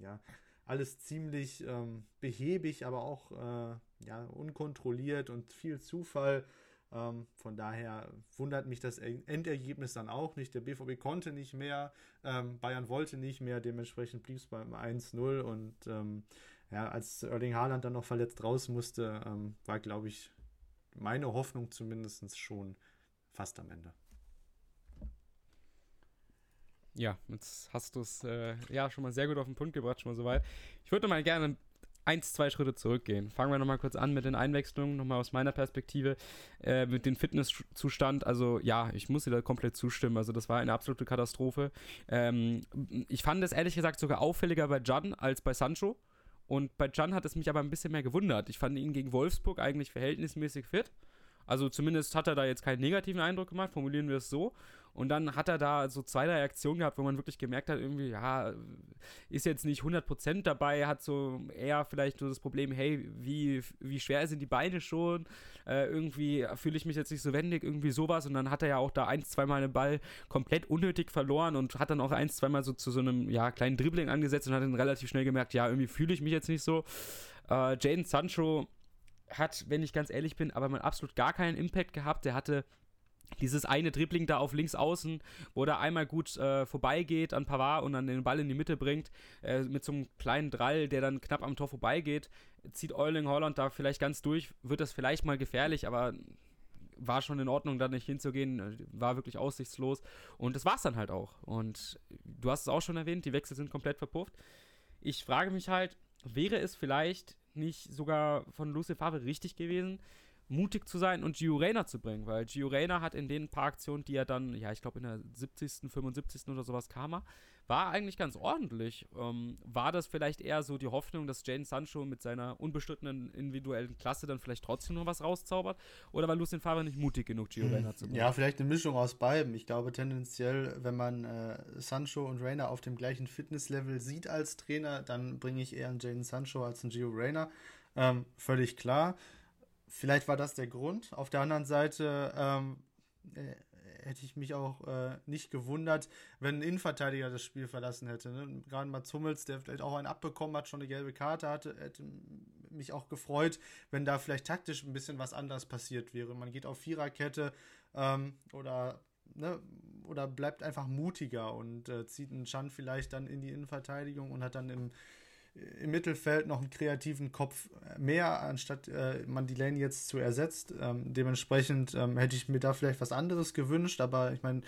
ja, alles ziemlich ähm, behäbig, aber auch äh, ja, unkontrolliert und viel Zufall. Ähm, von daher wundert mich das Endergebnis dann auch nicht. Der BVB konnte nicht mehr, ähm, Bayern wollte nicht mehr, dementsprechend blieb es beim 1-0 und ähm, ja, als Erling Haaland dann noch verletzt raus musste, ähm, war, glaube ich, meine Hoffnung zumindest schon fast am Ende. Ja, jetzt hast du es äh, ja schon mal sehr gut auf den Punkt gebracht, schon mal soweit. Ich würde mal gerne eins, zwei Schritte zurückgehen. Fangen wir nochmal kurz an mit den Einwechslungen, nochmal aus meiner Perspektive, äh, mit dem Fitnesszustand. Also ja, ich muss dir da komplett zustimmen. Also das war eine absolute Katastrophe. Ähm, ich fand es ehrlich gesagt sogar auffälliger bei Jan als bei Sancho. Und bei Jan hat es mich aber ein bisschen mehr gewundert. Ich fand ihn gegen Wolfsburg eigentlich verhältnismäßig fit. Also zumindest hat er da jetzt keinen negativen Eindruck gemacht, formulieren wir es so. Und dann hat er da so zwei, drei Aktionen gehabt, wo man wirklich gemerkt hat, irgendwie, ja, ist jetzt nicht 100% dabei, hat so eher vielleicht so das Problem, hey, wie, wie schwer sind die Beine schon? Äh, irgendwie fühle ich mich jetzt nicht so wendig, irgendwie sowas. Und dann hat er ja auch da ein, zweimal den Ball komplett unnötig verloren und hat dann auch ein, zweimal so zu so einem, ja, kleinen Dribbling angesetzt und hat dann relativ schnell gemerkt, ja, irgendwie fühle ich mich jetzt nicht so. Äh, Jaden Sancho hat, wenn ich ganz ehrlich bin, aber mal absolut gar keinen Impact gehabt. Der hatte dieses eine Dribbling da auf links außen, wo er einmal gut äh, vorbeigeht an Pavard und dann den Ball in die Mitte bringt, äh, mit so einem kleinen Drall, der dann knapp am Tor vorbeigeht, zieht Euling Holland da vielleicht ganz durch, wird das vielleicht mal gefährlich, aber war schon in Ordnung, da nicht hinzugehen, war wirklich aussichtslos und das war es dann halt auch. Und du hast es auch schon erwähnt, die Wechsel sind komplett verpufft. Ich frage mich halt, wäre es vielleicht nicht sogar von Lucy Favre richtig gewesen, mutig zu sein und Gio Reyna zu bringen, weil Gio Reyna hat in den paar Aktionen, die er dann, ja, ich glaube in der 70., 75. oder sowas kam, war eigentlich ganz ordentlich. Ähm, war das vielleicht eher so die Hoffnung, dass Jane Sancho mit seiner unbestrittenen individuellen Klasse dann vielleicht trotzdem noch was rauszaubert? Oder war Lucien Favre nicht mutig genug, Gio Reyna zu bringen? Ja, vielleicht eine Mischung aus beiden. Ich glaube tendenziell, wenn man äh, Sancho und Reyna auf dem gleichen Fitnesslevel sieht als Trainer, dann bringe ich eher einen Jane Sancho als einen Gio Reyna. Ähm, völlig klar. Vielleicht war das der Grund. Auf der anderen Seite ähm, äh, hätte ich mich auch äh, nicht gewundert, wenn ein Innenverteidiger das Spiel verlassen hätte. Ne? Gerade Mats Hummels, der vielleicht auch einen abbekommen hat, schon eine gelbe Karte hatte, hätte mich auch gefreut, wenn da vielleicht taktisch ein bisschen was anders passiert wäre. Man geht auf Viererkette ähm, oder ne, oder bleibt einfach mutiger und äh, zieht einen Chan vielleicht dann in die Innenverteidigung und hat dann im, im Mittelfeld noch einen kreativen Kopf mehr, anstatt äh, man die Lane jetzt zu ersetzt. Ähm, dementsprechend ähm, hätte ich mir da vielleicht was anderes gewünscht, aber ich meine,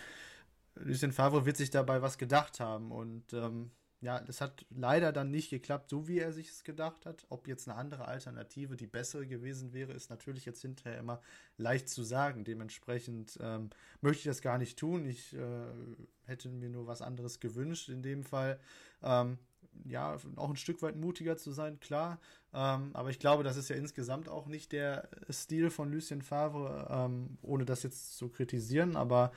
Lucien Favre wird sich dabei was gedacht haben und ähm, ja, das hat leider dann nicht geklappt, so wie er sich es gedacht hat. Ob jetzt eine andere Alternative die bessere gewesen wäre, ist natürlich jetzt hinterher immer leicht zu sagen. Dementsprechend ähm, möchte ich das gar nicht tun. Ich äh, hätte mir nur was anderes gewünscht in dem Fall. Ähm, ja, auch ein Stück weit mutiger zu sein, klar. Ähm, aber ich glaube, das ist ja insgesamt auch nicht der Stil von Lucien Favre, ähm, ohne das jetzt zu kritisieren. Aber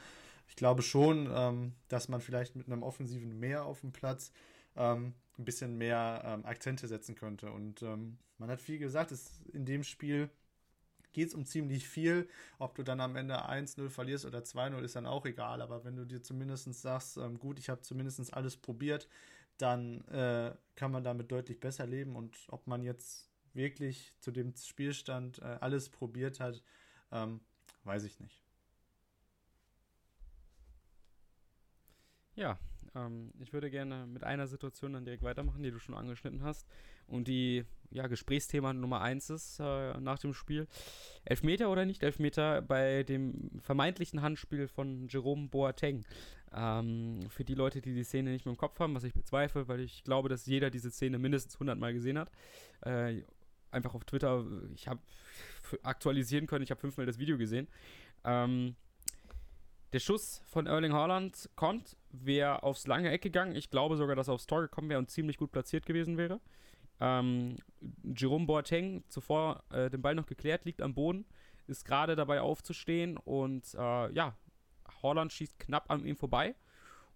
ich glaube schon, ähm, dass man vielleicht mit einem offensiven Mehr auf dem Platz ähm, ein bisschen mehr ähm, Akzente setzen könnte. Und ähm, man hat viel gesagt, es, in dem Spiel geht es um ziemlich viel. Ob du dann am Ende 1-0 verlierst oder 2-0 ist dann auch egal. Aber wenn du dir zumindest sagst, ähm, gut, ich habe zumindest alles probiert, dann äh, kann man damit deutlich besser leben. Und ob man jetzt wirklich zu dem Spielstand äh, alles probiert hat, ähm, weiß ich nicht. Ja, ähm, ich würde gerne mit einer Situation dann direkt weitermachen, die du schon angeschnitten hast und die ja, Gesprächsthema Nummer eins ist äh, nach dem Spiel. Elfmeter oder nicht Elfmeter bei dem vermeintlichen Handspiel von Jerome Boateng. Ähm, für die Leute, die die Szene nicht mehr im Kopf haben, was ich bezweifle, weil ich glaube, dass jeder diese Szene mindestens 100 Mal gesehen hat. Äh, einfach auf Twitter, ich habe aktualisieren können, ich habe fünfmal das Video gesehen. Ähm, der Schuss von Erling Haaland kommt, wäre aufs lange Eck gegangen. Ich glaube sogar, dass er aufs Tor gekommen wäre und ziemlich gut platziert gewesen wäre. Ähm, Jerome Boateng, zuvor äh, den Ball noch geklärt, liegt am Boden, ist gerade dabei aufzustehen und äh, ja, Haaland schießt knapp an ihm vorbei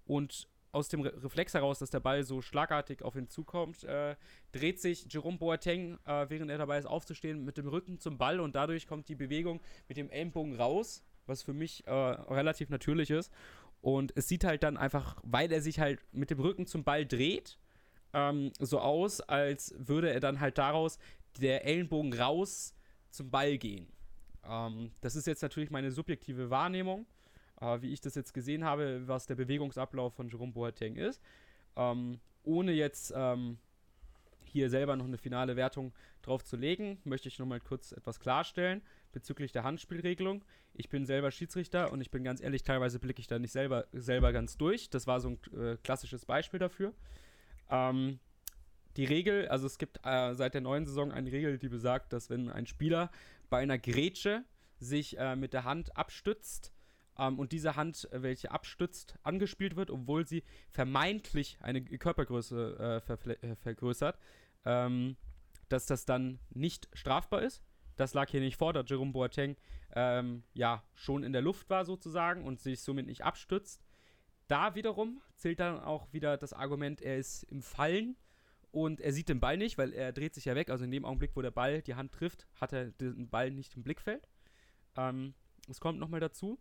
und aus dem Re Reflex heraus, dass der Ball so schlagartig auf ihn zukommt, äh, dreht sich Jerome Boateng, äh, während er dabei ist aufzustehen, mit dem Rücken zum Ball und dadurch kommt die Bewegung mit dem Ellenbogen raus was für mich äh, relativ natürlich ist. Und es sieht halt dann einfach, weil er sich halt mit dem Rücken zum Ball dreht, ähm, so aus, als würde er dann halt daraus der Ellenbogen raus zum Ball gehen. Ähm, das ist jetzt natürlich meine subjektive Wahrnehmung, äh, wie ich das jetzt gesehen habe, was der Bewegungsablauf von Jerome Boateng ist. Ähm, ohne jetzt ähm, hier selber noch eine finale Wertung drauf zu legen, möchte ich nochmal kurz etwas klarstellen bezüglich der Handspielregelung. Ich bin selber Schiedsrichter und ich bin ganz ehrlich, teilweise blicke ich da nicht selber, selber ganz durch. Das war so ein äh, klassisches Beispiel dafür. Ähm, die Regel, also es gibt äh, seit der neuen Saison eine Regel, die besagt, dass wenn ein Spieler bei einer Grätsche sich äh, mit der Hand abstützt ähm, und diese Hand, äh, welche abstützt, angespielt wird, obwohl sie vermeintlich eine Körpergröße äh, äh, vergrößert, ähm, dass das dann nicht strafbar ist das lag hier nicht vor, da Jerome Boateng ähm, ja schon in der Luft war sozusagen und sich somit nicht abstützt. Da wiederum zählt dann auch wieder das Argument, er ist im Fallen und er sieht den Ball nicht, weil er dreht sich ja weg. Also in dem Augenblick, wo der Ball die Hand trifft, hat er den Ball nicht im Blickfeld. Ähm, das kommt nochmal dazu.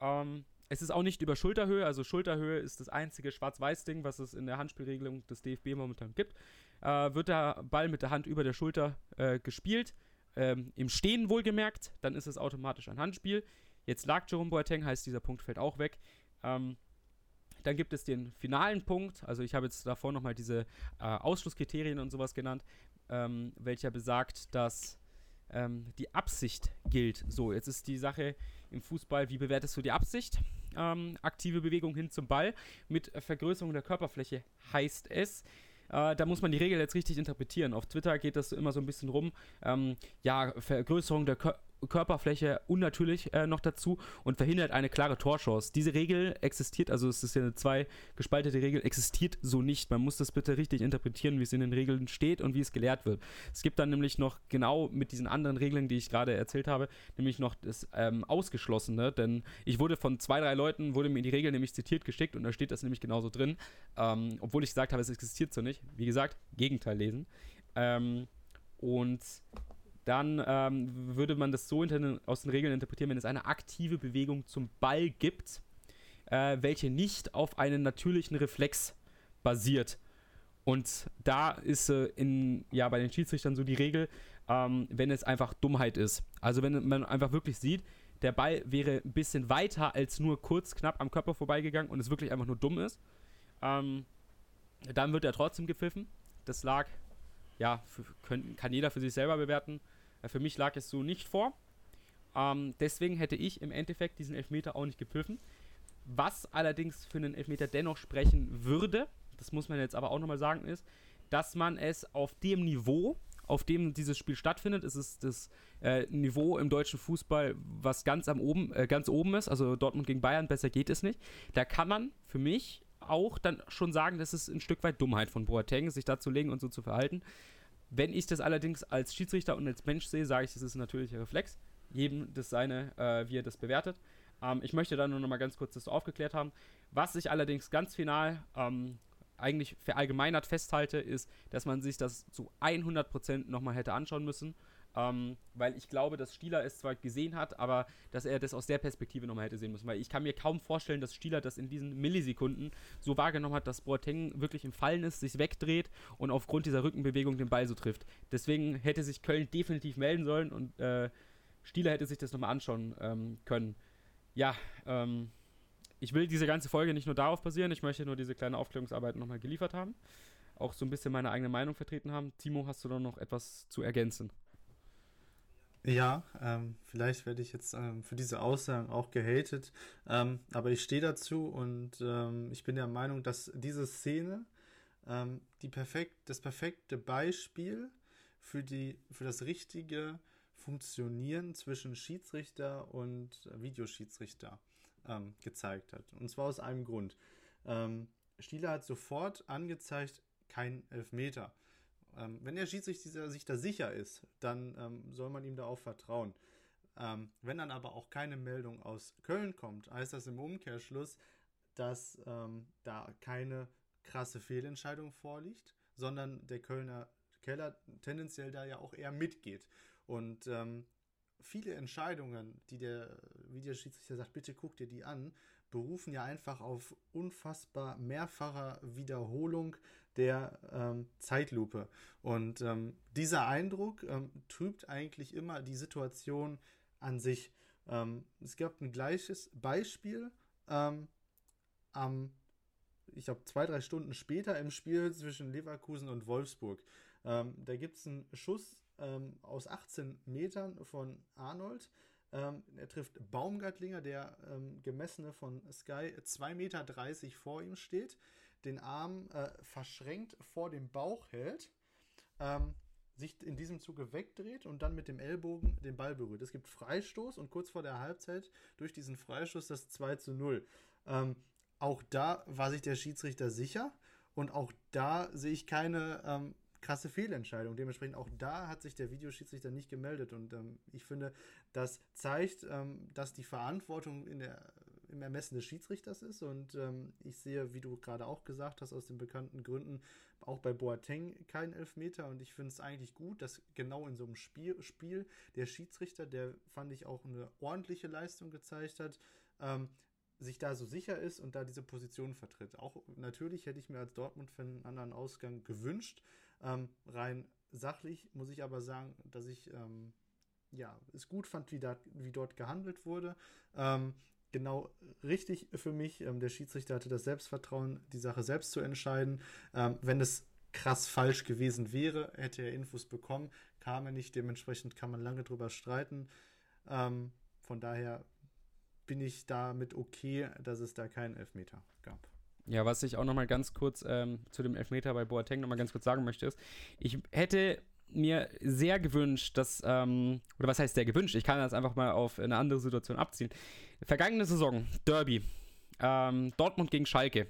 Ähm, es ist auch nicht über Schulterhöhe, also Schulterhöhe ist das einzige Schwarz-Weiß-Ding, was es in der Handspielregelung des DFB momentan gibt. Äh, wird der Ball mit der Hand über der Schulter äh, gespielt, ähm, im Stehen wohlgemerkt, dann ist es automatisch ein Handspiel. Jetzt lag Jerome Boateng, heißt dieser Punkt fällt auch weg. Ähm, dann gibt es den finalen Punkt, also ich habe jetzt davor nochmal diese äh, Ausschlusskriterien und sowas genannt, ähm, welcher besagt, dass ähm, die Absicht gilt. So, jetzt ist die Sache im Fußball, wie bewertest du die Absicht? Ähm, aktive Bewegung hin zum Ball mit Vergrößerung der Körperfläche heißt es, äh, da muss man die Regel jetzt richtig interpretieren. Auf Twitter geht das immer so ein bisschen rum. Ähm, ja, Vergrößerung der Kör Körperfläche unnatürlich äh, noch dazu und verhindert eine klare Torchance. Diese Regel existiert, also es ist ja eine zwei gespaltete Regel, existiert so nicht. Man muss das bitte richtig interpretieren, wie es in den Regeln steht und wie es gelehrt wird. Es gibt dann nämlich noch genau mit diesen anderen Regeln, die ich gerade erzählt habe, nämlich noch das ähm, Ausgeschlossene, denn ich wurde von zwei, drei Leuten, wurde mir die Regel nämlich zitiert geschickt und da steht das nämlich genauso drin, ähm, obwohl ich gesagt habe, es existiert so nicht. Wie gesagt, Gegenteil lesen. Ähm, und dann ähm, würde man das so aus den Regeln interpretieren, wenn es eine aktive Bewegung zum Ball gibt, äh, welche nicht auf einen natürlichen Reflex basiert. Und da ist äh, in, ja, bei den Schiedsrichtern so die Regel, ähm, wenn es einfach Dummheit ist. Also wenn man einfach wirklich sieht, der Ball wäre ein bisschen weiter als nur kurz knapp am Körper vorbeigegangen und es wirklich einfach nur dumm ist, ähm, dann wird er trotzdem gepfiffen. Das lag, ja, für, können, kann jeder für sich selber bewerten. Für mich lag es so nicht vor. Ähm, deswegen hätte ich im Endeffekt diesen Elfmeter auch nicht gepfiffen. Was allerdings für einen Elfmeter dennoch sprechen würde, das muss man jetzt aber auch nochmal sagen, ist, dass man es auf dem Niveau, auf dem dieses Spiel stattfindet, ist es das äh, Niveau im deutschen Fußball, was ganz am oben, äh, ganz oben ist, also Dortmund gegen Bayern, besser geht es nicht. Da kann man für mich auch dann schon sagen, das ist ein Stück weit Dummheit von Boateng, sich da zu legen und so zu verhalten. Wenn ich das allerdings als Schiedsrichter und als Mensch sehe, sage ich, das ist ein natürlicher Reflex. Jedem das seine, äh, wie er das bewertet. Ähm, ich möchte da nur noch mal ganz kurz das aufgeklärt haben. Was ich allerdings ganz final ähm, eigentlich verallgemeinert festhalte, ist, dass man sich das zu 100% nochmal hätte anschauen müssen. Ähm, weil ich glaube, dass Stieler es zwar gesehen hat, aber dass er das aus der Perspektive nochmal hätte sehen müssen. Weil ich kann mir kaum vorstellen, dass Stieler das in diesen Millisekunden so wahrgenommen hat, dass Boateng wirklich im Fallen ist, sich wegdreht und aufgrund dieser Rückenbewegung den Ball so trifft. Deswegen hätte sich Köln definitiv melden sollen und äh, Stieler hätte sich das nochmal anschauen ähm, können. Ja, ähm, ich will diese ganze Folge nicht nur darauf basieren, ich möchte nur diese kleine Aufklärungsarbeit nochmal geliefert haben. Auch so ein bisschen meine eigene Meinung vertreten haben. Timo, hast du da noch etwas zu ergänzen? Ja, ähm, vielleicht werde ich jetzt ähm, für diese Aussagen auch gehatet, ähm, aber ich stehe dazu und ähm, ich bin der Meinung, dass diese Szene ähm, die perfekt, das perfekte Beispiel für, die, für das richtige Funktionieren zwischen Schiedsrichter und Videoschiedsrichter ähm, gezeigt hat. Und zwar aus einem Grund. Stieler hat sofort angezeigt, kein Elfmeter. Ähm, wenn der Schiedsrichter sich da sicher ist, dann ähm, soll man ihm da auch vertrauen. Ähm, wenn dann aber auch keine Meldung aus Köln kommt, heißt das im Umkehrschluss, dass ähm, da keine krasse Fehlentscheidung vorliegt, sondern der Kölner Keller tendenziell da ja auch eher mitgeht. Und ähm, viele Entscheidungen, die der Videoschiedsrichter sagt, bitte guck dir die an, berufen ja einfach auf unfassbar mehrfacher Wiederholung der ähm, Zeitlupe. Und ähm, dieser Eindruck ähm, trübt eigentlich immer die Situation an sich. Ähm, es gab ein gleiches Beispiel ähm, am, ich glaube, zwei, drei Stunden später im Spiel zwischen Leverkusen und Wolfsburg. Ähm, da gibt es einen Schuss aus 18 Metern von Arnold. Ähm, er trifft Baumgartlinger, der ähm, gemessene von Sky 2,30 Meter vor ihm steht den Arm äh, verschränkt vor dem Bauch hält, ähm, sich in diesem Zuge wegdreht und dann mit dem Ellbogen den Ball berührt. Es gibt Freistoß und kurz vor der Halbzeit durch diesen Freistoß das 2 zu 0. Ähm, auch da war sich der Schiedsrichter sicher und auch da sehe ich keine ähm, krasse Fehlentscheidung. Dementsprechend auch da hat sich der Videoschiedsrichter nicht gemeldet und ähm, ich finde, das zeigt, ähm, dass die Verantwortung in der im Ermessen des Schiedsrichters ist. Und ähm, ich sehe, wie du gerade auch gesagt hast, aus den bekannten Gründen auch bei Boateng kein Elfmeter. Und ich finde es eigentlich gut, dass genau in so einem Spiel, Spiel der Schiedsrichter, der fand ich auch eine ordentliche Leistung gezeigt hat, ähm, sich da so sicher ist und da diese Position vertritt. Auch natürlich hätte ich mir als Dortmund-Fan einen anderen Ausgang gewünscht. Ähm, rein sachlich muss ich aber sagen, dass ich ähm, ja, es gut fand, wie, da, wie dort gehandelt wurde. Ähm, genau richtig für mich. Ähm, der Schiedsrichter hatte das Selbstvertrauen, die Sache selbst zu entscheiden. Ähm, wenn es krass falsch gewesen wäre, hätte er Infos bekommen, kam er nicht. Dementsprechend kann man lange drüber streiten. Ähm, von daher bin ich damit okay, dass es da keinen Elfmeter gab. Ja, was ich auch noch mal ganz kurz ähm, zu dem Elfmeter bei Boateng noch mal ganz kurz sagen möchte, ist, ich hätte mir sehr gewünscht, dass, ähm, oder was heißt sehr gewünscht, ich kann das einfach mal auf eine andere Situation abziehen. Vergangene Saison, Derby, ähm, Dortmund gegen Schalke.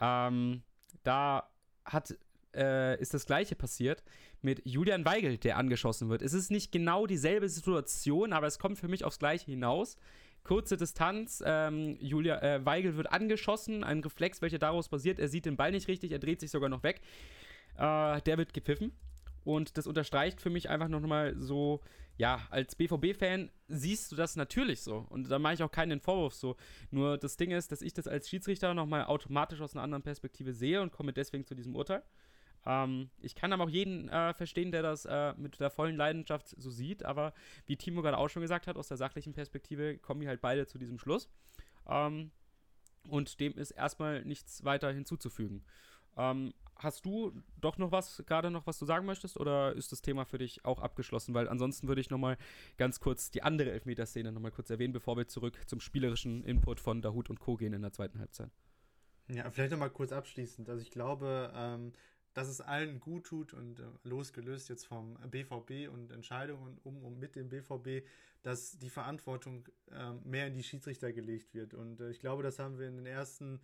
Ähm, da hat, äh, ist das gleiche passiert mit Julian Weigel, der angeschossen wird. Es ist nicht genau dieselbe Situation, aber es kommt für mich aufs Gleiche hinaus. Kurze Distanz, ähm, Julia, äh, Weigel wird angeschossen, ein Reflex, welcher daraus basiert. Er sieht den Ball nicht richtig, er dreht sich sogar noch weg. Äh, der wird gepfiffen. Und das unterstreicht für mich einfach nochmal so, ja, als BVB-Fan siehst du das natürlich so. Und da mache ich auch keinen Vorwurf so. Nur das Ding ist, dass ich das als Schiedsrichter nochmal automatisch aus einer anderen Perspektive sehe und komme deswegen zu diesem Urteil. Ähm, ich kann aber auch jeden äh, verstehen, der das äh, mit der vollen Leidenschaft so sieht, aber wie Timo gerade auch schon gesagt hat, aus der sachlichen Perspektive kommen die halt beide zu diesem Schluss. Ähm, und dem ist erstmal nichts weiter hinzuzufügen. Ähm, hast du doch noch was, gerade noch was du sagen möchtest, oder ist das Thema für dich auch abgeschlossen? Weil ansonsten würde ich nochmal ganz kurz die andere Elfmeterszene nochmal kurz erwähnen, bevor wir zurück zum spielerischen Input von Dahut und Co. gehen in der zweiten Halbzeit. Ja, vielleicht nochmal kurz abschließend. Also ich glaube, ähm, dass es allen gut tut und äh, losgelöst jetzt vom BVB und Entscheidungen um und mit dem BVB, dass die Verantwortung äh, mehr in die Schiedsrichter gelegt wird. Und äh, ich glaube, das haben wir in den ersten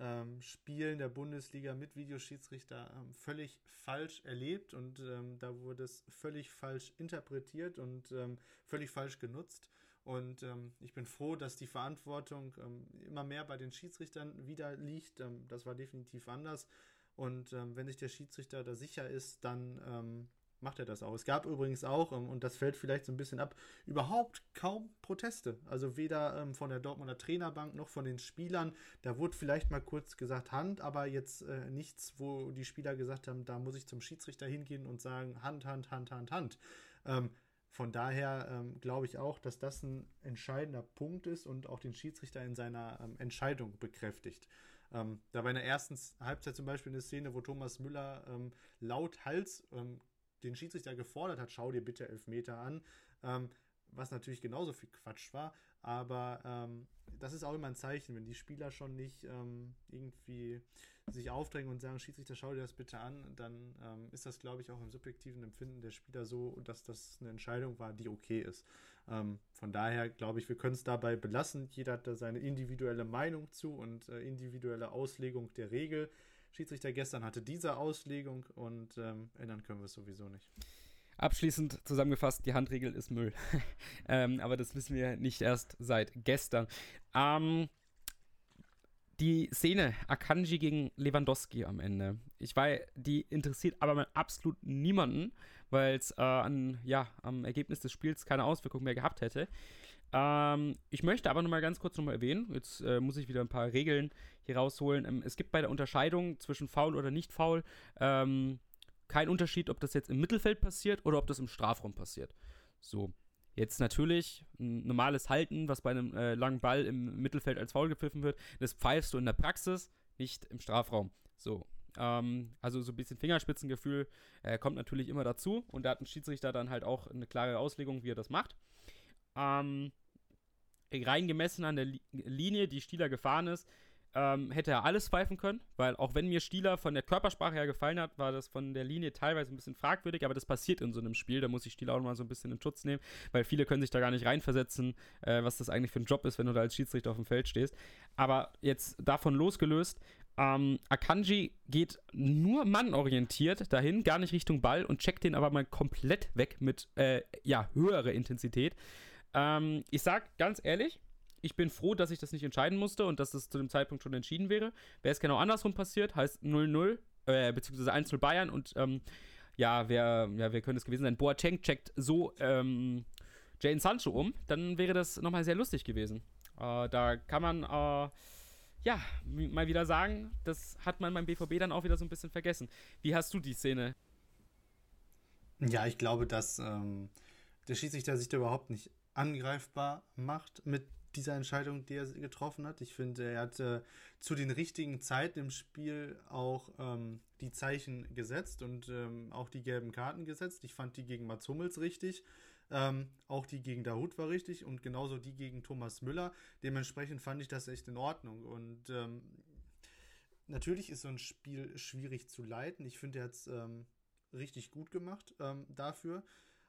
ähm, Spielen der Bundesliga mit Videoschiedsrichter ähm, völlig falsch erlebt und ähm, da wurde es völlig falsch interpretiert und ähm, völlig falsch genutzt. Und ähm, ich bin froh, dass die Verantwortung ähm, immer mehr bei den Schiedsrichtern wieder liegt. das war definitiv anders. Und wenn sich der Schiedsrichter da sicher ist, dann macht er das auch. Es gab übrigens auch, ähm, und das fällt vielleicht so ein bisschen ab, überhaupt kaum Proteste. Also weder ähm, von der Dortmunder Trainerbank noch von den Spielern. Da wurde vielleicht mal kurz gesagt Hand, aber jetzt äh, nichts, wo die Spieler gesagt haben, da muss ich zum Schiedsrichter hingehen und sagen Hand, Hand, Hand, Hand, Hand. Ähm, von daher ähm, glaube ich auch, dass das ein entscheidender Punkt ist und auch den Schiedsrichter in seiner ähm, Entscheidung bekräftigt. Ähm, da in der ersten Halbzeit zum Beispiel eine Szene, wo Thomas Müller ähm, laut Hals den Schiedsrichter gefordert hat, schau dir bitte Elfmeter an, ähm, was natürlich genauso viel Quatsch war, aber ähm, das ist auch immer ein Zeichen, wenn die Spieler schon nicht ähm, irgendwie sich aufdrängen und sagen, Schiedsrichter, schau dir das bitte an, dann ähm, ist das, glaube ich, auch im subjektiven Empfinden der Spieler so, dass das eine Entscheidung war, die okay ist. Ähm, von daher glaube ich, wir können es dabei belassen. Jeder hat da seine individuelle Meinung zu und äh, individuelle Auslegung der Regel. Schiedsrichter gestern hatte diese Auslegung und ähm, ändern können wir es sowieso nicht. Abschließend zusammengefasst, die Handregel ist Müll. ähm, aber das wissen wir nicht erst seit gestern. Ähm, die Szene Akanji gegen Lewandowski am Ende. Ich weiß, die interessiert aber absolut niemanden, weil es äh, ja, am Ergebnis des Spiels keine Auswirkung mehr gehabt hätte. Ähm, ich möchte aber noch mal ganz kurz noch mal erwähnen, jetzt äh, muss ich wieder ein paar Regeln hier rausholen. Ähm, es gibt bei der Unterscheidung zwischen Foul oder nicht Foul ähm, keinen Unterschied, ob das jetzt im Mittelfeld passiert oder ob das im Strafraum passiert. So. Jetzt natürlich ein normales Halten, was bei einem äh, langen Ball im Mittelfeld als Foul gepfiffen wird, das pfeifst du in der Praxis, nicht im Strafraum. So. Ähm, also so ein bisschen Fingerspitzengefühl äh, kommt natürlich immer dazu und da hat ein Schiedsrichter dann halt auch eine klare Auslegung, wie er das macht. Ähm, rein an der Linie, die Stieler gefahren ist, ähm, hätte er alles pfeifen können, weil auch wenn mir Stieler von der Körpersprache her gefallen hat, war das von der Linie teilweise ein bisschen fragwürdig, aber das passiert in so einem Spiel, da muss ich Stieler auch mal so ein bisschen in Schutz nehmen, weil viele können sich da gar nicht reinversetzen, äh, was das eigentlich für ein Job ist, wenn du da als Schiedsrichter auf dem Feld stehst. Aber jetzt davon losgelöst, ähm, Akanji geht nur mannorientiert dahin, gar nicht Richtung Ball und checkt den aber mal komplett weg mit äh, ja, höherer Intensität. Ähm, ich sag ganz ehrlich, ich bin froh, dass ich das nicht entscheiden musste und dass das zu dem Zeitpunkt schon entschieden wäre. Wäre es genau andersrum passiert, heißt 0-0, äh, beziehungsweise 1-0 Bayern und ähm, ja, wer, ja, wer könnte es gewesen sein? Boateng checkt so ähm, Jane Sancho um, dann wäre das nochmal sehr lustig gewesen. Äh, da kann man, äh, ja, mal wieder sagen, das hat man beim BVB dann auch wieder so ein bisschen vergessen. Wie hast du die Szene? Ja, ich glaube, dass ähm, der Schiedsrichter sich da überhaupt nicht angreifbar macht mit dieser Entscheidung, die er getroffen hat. Ich finde, er hat äh, zu den richtigen Zeiten im Spiel auch ähm, die Zeichen gesetzt und ähm, auch die gelben Karten gesetzt. Ich fand die gegen Mats Hummels richtig. Ähm, auch die gegen Dahut war richtig und genauso die gegen Thomas Müller. Dementsprechend fand ich das echt in Ordnung. Und ähm, natürlich ist so ein Spiel schwierig zu leiten. Ich finde, er hat es ähm, richtig gut gemacht ähm, dafür.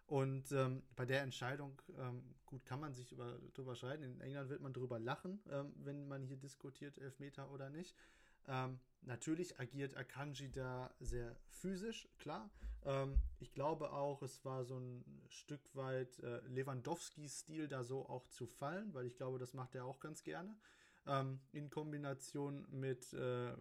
Und ähm, bei der Entscheidung, ähm, gut, kann man sich über, drüber streiten. In England wird man drüber lachen, ähm, wenn man hier diskutiert, Elfmeter oder nicht. Ähm, natürlich agiert Akanji da sehr physisch, klar. Ähm, ich glaube auch, es war so ein Stück weit äh, Lewandowski-Stil, da so auch zu fallen, weil ich glaube, das macht er auch ganz gerne. Ähm, in Kombination mit äh,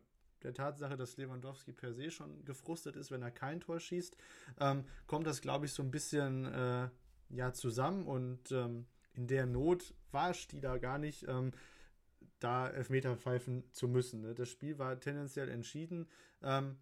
der Tatsache, dass Lewandowski per se schon gefrustet ist, wenn er kein Tor schießt, ähm, kommt das, glaube ich, so ein bisschen äh, ja, zusammen und ähm, in der Not war Stieler gar nicht, ähm, da Elfmeter pfeifen zu müssen. Ne? Das Spiel war tendenziell entschieden. Ähm,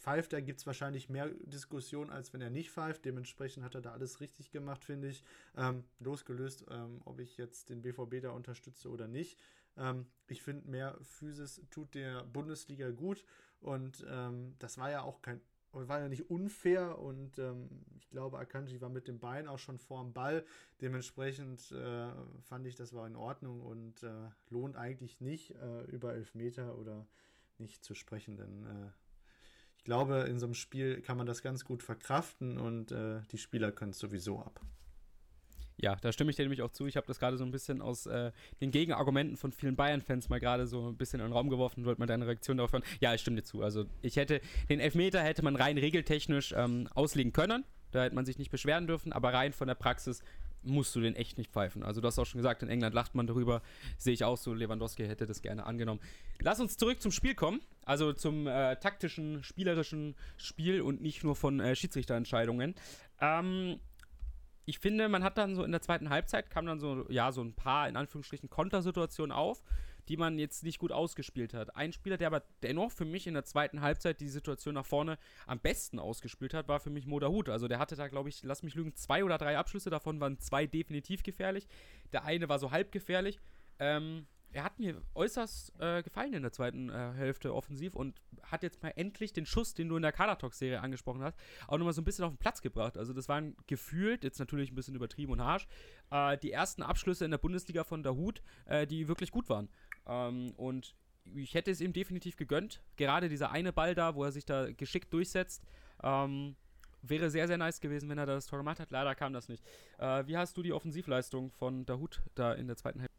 pfeift er, gibt es wahrscheinlich mehr Diskussion, als wenn er nicht pfeift. Dementsprechend hat er da alles richtig gemacht, finde ich. Ähm, losgelöst, ähm, ob ich jetzt den BVB da unterstütze oder nicht. Ähm, ich finde, mehr Physis tut der Bundesliga gut. Und ähm, das war ja auch kein war ja nicht unfair und ähm, ich glaube, Akanji war mit dem Bein auch schon vor dem Ball. Dementsprechend äh, fand ich, das war in Ordnung und äh, lohnt eigentlich nicht, äh, über Elfmeter oder nicht zu sprechen, denn äh, ich glaube, in so einem Spiel kann man das ganz gut verkraften und äh, die Spieler können es sowieso ab. Ja, da stimme ich dir nämlich auch zu. Ich habe das gerade so ein bisschen aus äh, den Gegenargumenten von vielen Bayern-Fans mal gerade so ein bisschen in den Raum geworfen und wollte mal deine Reaktion darauf hören. Ja, ich stimme dir zu. Also ich hätte den Elfmeter hätte man rein regeltechnisch ähm, auslegen können. Da hätte man sich nicht beschweren dürfen, aber rein von der Praxis musst du den echt nicht pfeifen. Also du hast auch schon gesagt, in England lacht man darüber. Sehe ich auch so, Lewandowski hätte das gerne angenommen. Lass uns zurück zum Spiel kommen. Also zum äh, taktischen, spielerischen Spiel und nicht nur von äh, Schiedsrichterentscheidungen. Ähm, ich finde, man hat dann so in der zweiten Halbzeit kam dann so, ja, so ein paar in Anführungsstrichen Kontersituationen auf, die man jetzt nicht gut ausgespielt hat. Ein Spieler, der aber dennoch für mich in der zweiten Halbzeit die Situation nach vorne am besten ausgespielt hat, war für mich Modahut. Also der hatte da, glaube ich, lass mich lügen, zwei oder drei Abschlüsse, davon waren zwei definitiv gefährlich. Der eine war so halb gefährlich. Ähm, er hat mir äußerst äh, gefallen in der zweiten äh, Hälfte offensiv und hat jetzt mal endlich den Schuss, den du in der Kadertalk-Serie angesprochen hast, auch nochmal so ein bisschen auf den Platz gebracht. Also das waren gefühlt, jetzt natürlich ein bisschen übertrieben und harsch, äh, die ersten Abschlüsse in der Bundesliga von Dahut, äh, die wirklich gut waren. Ähm, und ich hätte es ihm definitiv gegönnt. Gerade dieser eine Ball da, wo er sich da geschickt durchsetzt, ähm, wäre sehr, sehr nice gewesen, wenn er das Tor gemacht hat. Leider kam das nicht. Äh, wie hast du die Offensivleistung von Dahut da in der zweiten Hälfte?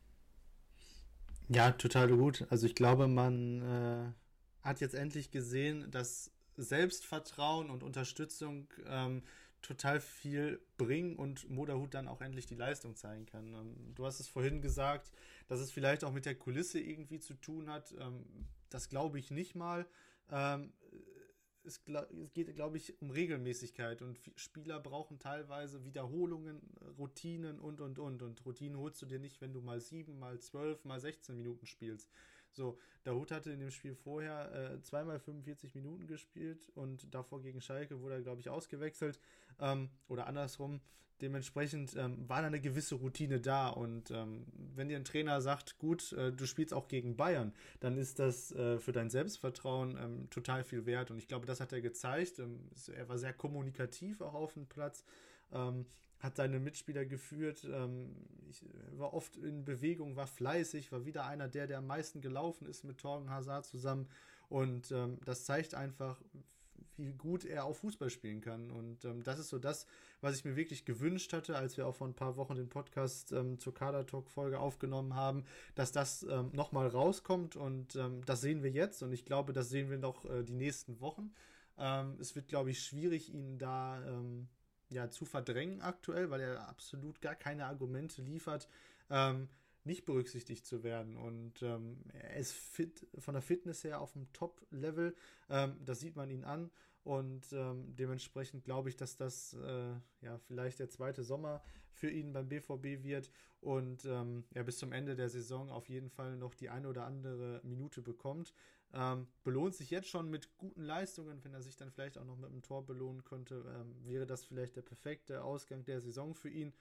Ja, total gut. Also ich glaube, man äh, hat jetzt endlich gesehen, dass Selbstvertrauen und Unterstützung ähm, total viel bringen und Moderhut dann auch endlich die Leistung zeigen kann. Ähm, du hast es vorhin gesagt, dass es vielleicht auch mit der Kulisse irgendwie zu tun hat. Ähm, das glaube ich nicht mal. Es, es geht, glaube ich, um Regelmäßigkeit und Spieler brauchen teilweise Wiederholungen, Routinen und, und, und. Und Routinen holst du dir nicht, wenn du mal sieben, mal zwölf, mal 16 Minuten spielst. So, Dahut hatte in dem Spiel vorher äh, zweimal 45 Minuten gespielt und davor gegen Schalke wurde er, glaube ich, ausgewechselt. Ähm, oder andersrum. Dementsprechend ähm, war da eine gewisse Routine da. Und ähm, wenn dir ein Trainer sagt, gut, äh, du spielst auch gegen Bayern, dann ist das äh, für dein Selbstvertrauen ähm, total viel wert. Und ich glaube, das hat er gezeigt. Ähm, er war sehr kommunikativ auch auf dem Platz. Ähm, hat seine Mitspieler geführt, ähm, ich, war oft in Bewegung, war fleißig, war wieder einer der, der am meisten gelaufen ist mit Torgen Hazard zusammen. Und ähm, das zeigt einfach, wie gut er auch Fußball spielen kann. Und ähm, das ist so das, was ich mir wirklich gewünscht hatte, als wir auch vor ein paar Wochen den Podcast ähm, zur Kader-Talk-Folge aufgenommen haben, dass das ähm, nochmal rauskommt. Und ähm, das sehen wir jetzt. Und ich glaube, das sehen wir noch äh, die nächsten Wochen. Ähm, es wird, glaube ich, schwierig, ihn da ähm, ja, zu verdrängen aktuell, weil er absolut gar keine Argumente liefert, ähm, nicht berücksichtigt zu werden. Und ähm, er ist fit, von der Fitness her auf dem Top-Level. Ähm, das sieht man ihn an. Und ähm, dementsprechend glaube ich, dass das äh, ja vielleicht der zweite Sommer für ihn beim BVB wird und ähm, er bis zum Ende der Saison auf jeden Fall noch die eine oder andere Minute bekommt. Ähm, belohnt sich jetzt schon mit guten Leistungen, wenn er sich dann vielleicht auch noch mit einem Tor belohnen könnte, ähm, wäre das vielleicht der perfekte Ausgang der Saison für ihn.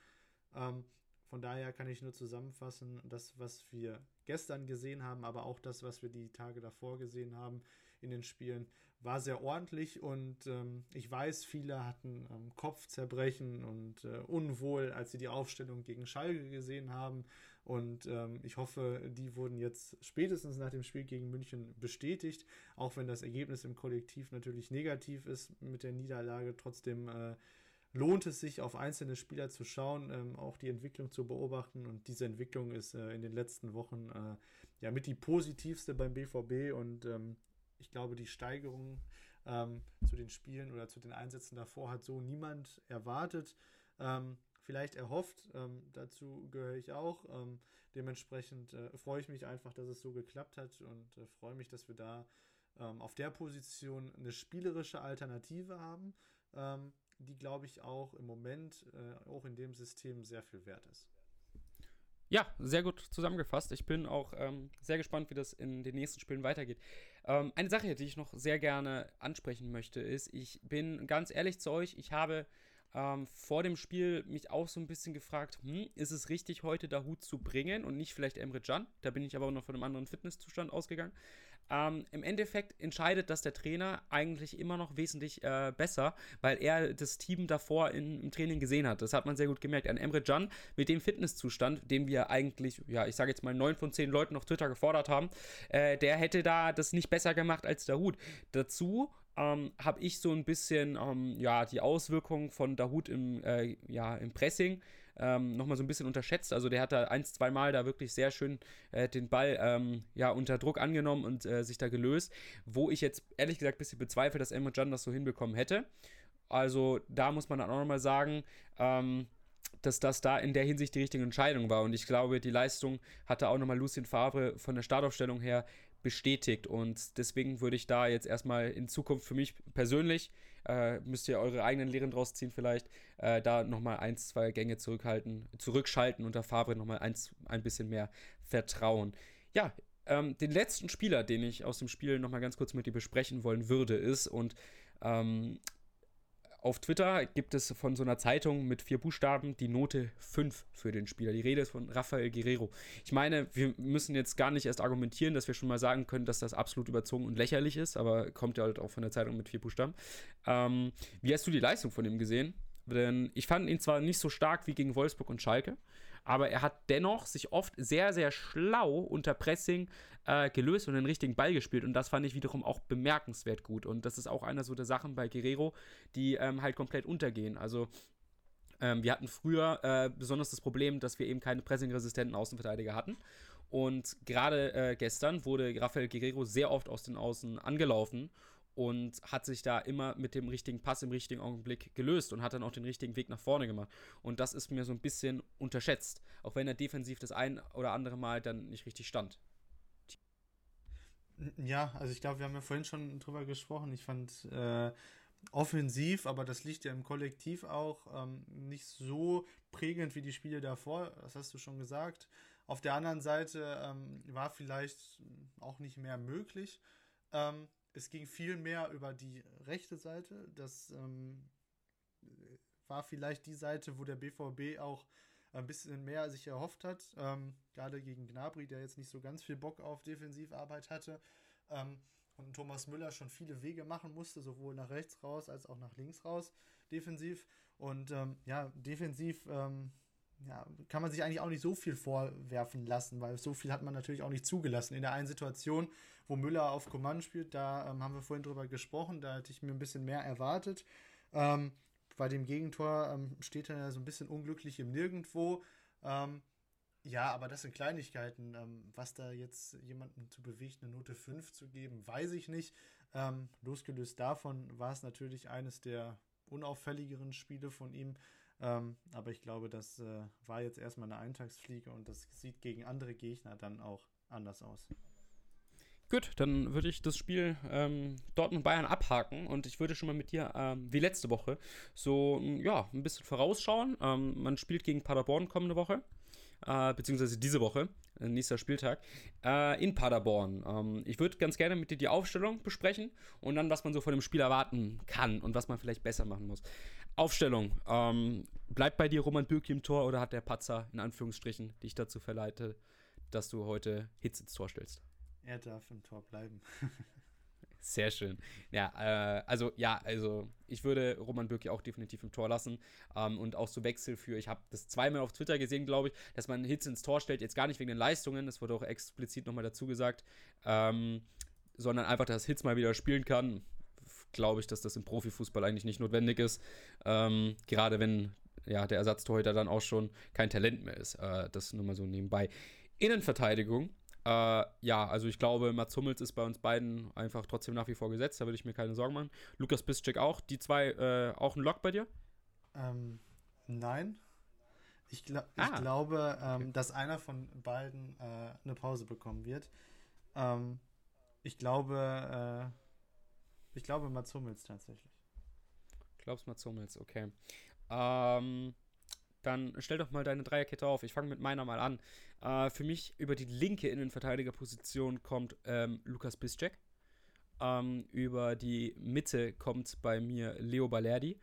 Ähm, von daher kann ich nur zusammenfassen, das, was wir gestern gesehen haben, aber auch das, was wir die Tage davor gesehen haben in den Spielen, war sehr ordentlich und ähm, ich weiß, viele hatten ähm, Kopfzerbrechen und äh, Unwohl, als sie die Aufstellung gegen Schalke gesehen haben. Und ähm, ich hoffe, die wurden jetzt spätestens nach dem Spiel gegen München bestätigt, auch wenn das Ergebnis im Kollektiv natürlich negativ ist mit der Niederlage. Trotzdem äh, lohnt es sich, auf einzelne Spieler zu schauen, ähm, auch die Entwicklung zu beobachten. Und diese Entwicklung ist äh, in den letzten Wochen äh, ja mit die positivste beim BVB. Und ähm, ich glaube, die Steigerung ähm, zu den Spielen oder zu den Einsätzen davor hat so niemand erwartet. Ähm, vielleicht erhofft. Ähm, dazu gehöre ich auch. Ähm, dementsprechend äh, freue ich mich einfach, dass es so geklappt hat und äh, freue mich, dass wir da ähm, auf der Position eine spielerische Alternative haben die, glaube ich, auch im Moment, äh, auch in dem System sehr viel wert ist. Ja, sehr gut zusammengefasst. Ich bin auch ähm, sehr gespannt, wie das in den nächsten Spielen weitergeht. Ähm, eine Sache, die ich noch sehr gerne ansprechen möchte, ist, ich bin ganz ehrlich zu euch, ich habe ähm, vor dem Spiel mich auch so ein bisschen gefragt, hm, ist es richtig, heute Dahut zu bringen und nicht vielleicht Emre Can? Da bin ich aber auch noch von einem anderen Fitnesszustand ausgegangen. Ähm, Im Endeffekt entscheidet das der Trainer eigentlich immer noch wesentlich äh, besser, weil er das Team davor in, im Training gesehen hat. Das hat man sehr gut gemerkt. Ein Emre Can mit dem Fitnesszustand, den wir eigentlich, ja, ich sage jetzt mal neun von zehn Leuten auf Twitter gefordert haben, äh, der hätte da das nicht besser gemacht als Dahut. Dazu ähm, habe ich so ein bisschen ähm, ja, die Auswirkungen von Dahut im, äh, ja, im Pressing ähm, nochmal so ein bisschen unterschätzt. Also der hat da ein, zwei Mal da wirklich sehr schön äh, den Ball ähm, ja, unter Druck angenommen und äh, sich da gelöst, wo ich jetzt ehrlich gesagt ein bisschen bezweifle, dass Emre Can das so hinbekommen hätte. Also da muss man dann auch nochmal sagen, ähm, dass das da in der Hinsicht die richtige Entscheidung war. Und ich glaube, die Leistung hatte auch nochmal Lucien Favre von der Startaufstellung her bestätigt. Und deswegen würde ich da jetzt erstmal in Zukunft für mich persönlich äh, müsst ihr eure eigenen Lehren draus ziehen vielleicht, äh, da nochmal ein, zwei Gänge zurückhalten, zurückschalten und der Fabre nochmal ein bisschen mehr vertrauen. Ja, ähm, den letzten Spieler, den ich aus dem Spiel nochmal ganz kurz mit dir besprechen wollen würde, ist und ähm, auf Twitter gibt es von so einer Zeitung mit vier Buchstaben die Note 5 für den Spieler. Die Rede ist von Rafael Guerrero. Ich meine, wir müssen jetzt gar nicht erst argumentieren, dass wir schon mal sagen können, dass das absolut überzogen und lächerlich ist, aber kommt ja halt auch von der Zeitung mit vier Buchstaben. Ähm, wie hast du die Leistung von ihm gesehen? Denn ich fand ihn zwar nicht so stark wie gegen Wolfsburg und Schalke, aber er hat dennoch sich oft sehr, sehr schlau unter Pressing äh, gelöst und den richtigen Ball gespielt. Und das fand ich wiederum auch bemerkenswert gut. Und das ist auch einer so der Sachen bei Guerrero, die ähm, halt komplett untergehen. Also ähm, wir hatten früher äh, besonders das Problem, dass wir eben keine pressingresistenten Außenverteidiger hatten. Und gerade äh, gestern wurde Rafael Guerrero sehr oft aus den Außen angelaufen und hat sich da immer mit dem richtigen Pass im richtigen Augenblick gelöst und hat dann auch den richtigen Weg nach vorne gemacht. Und das ist mir so ein bisschen unterschätzt, auch wenn er defensiv das ein oder andere Mal dann nicht richtig stand. Ja, also ich glaube, wir haben ja vorhin schon drüber gesprochen. Ich fand äh, offensiv, aber das liegt ja im Kollektiv auch ähm, nicht so prägend wie die Spiele davor. Das hast du schon gesagt. Auf der anderen Seite ähm, war vielleicht auch nicht mehr möglich. Ähm, es ging viel mehr über die rechte Seite. Das ähm, war vielleicht die Seite, wo der BVB auch ein bisschen mehr sich erhofft hat. Ähm, gerade gegen Gnabry, der jetzt nicht so ganz viel Bock auf Defensivarbeit hatte. Ähm, und Thomas Müller schon viele Wege machen musste, sowohl nach rechts raus als auch nach links raus, defensiv. Und ähm, ja, defensiv ähm, ja, kann man sich eigentlich auch nicht so viel vorwerfen lassen, weil so viel hat man natürlich auch nicht zugelassen. In der einen Situation, wo Müller auf Command spielt, da ähm, haben wir vorhin drüber gesprochen, da hätte ich mir ein bisschen mehr erwartet. Ähm, bei dem Gegentor ähm, steht er ja so ein bisschen unglücklich im Nirgendwo. Ähm, ja, aber das sind Kleinigkeiten. Ähm, was da jetzt jemanden zu bewegt, eine Note 5 zu geben, weiß ich nicht. Ähm, losgelöst davon war es natürlich eines der unauffälligeren Spiele von ihm. Ähm, aber ich glaube, das äh, war jetzt erstmal eine Eintagsfliege und das sieht gegen andere Gegner dann auch anders aus. Gut, dann würde ich das Spiel ähm, Dortmund-Bayern abhaken und ich würde schon mal mit dir, ähm, wie letzte Woche, so ja, ein bisschen vorausschauen. Ähm, man spielt gegen Paderborn kommende Woche, äh, beziehungsweise diese Woche, äh, nächster Spieltag, äh, in Paderborn. Ähm, ich würde ganz gerne mit dir die Aufstellung besprechen und dann, was man so von dem Spiel erwarten kann und was man vielleicht besser machen muss. Aufstellung. Ähm, bleibt bei dir Roman Bürki im Tor oder hat der Patzer in Anführungsstrichen dich dazu verleitet, dass du heute Hits ins Tor stellst? Er darf im Tor bleiben. Sehr schön. Ja, äh, also ja, also ich würde Roman Bürki auch definitiv im Tor lassen ähm, und auch so Wechsel für, ich habe das zweimal auf Twitter gesehen, glaube ich, dass man Hits ins Tor stellt, jetzt gar nicht wegen den Leistungen, das wurde auch explizit nochmal dazu gesagt, ähm, sondern einfach, dass Hits mal wieder spielen kann. Glaube ich, dass das im Profifußball eigentlich nicht notwendig ist. Ähm, gerade wenn ja, der Ersatztorhüter dann auch schon kein Talent mehr ist. Äh, das nur mal so nebenbei. Innenverteidigung äh, ja, also ich glaube, Mats Hummels ist bei uns beiden einfach trotzdem nach wie vor gesetzt. Da würde ich mir keine Sorgen machen. Lukas Biszczyk auch. Die zwei äh, auch ein Lock bei dir? Ähm, nein. Ich, gl ah. ich glaube, ähm, okay. dass einer von beiden äh, eine Pause bekommen wird. Ähm, ich glaube, äh, ich glaube Mats Hummels tatsächlich. Glaubst Mats Hummels, okay. Ähm, dann stell doch mal deine Dreierkette auf. Ich fange mit meiner mal an. Äh, für mich über die linke Innenverteidigerposition kommt ähm, Lukas Piszczek. Ähm, über die Mitte kommt bei mir Leo Balerdi.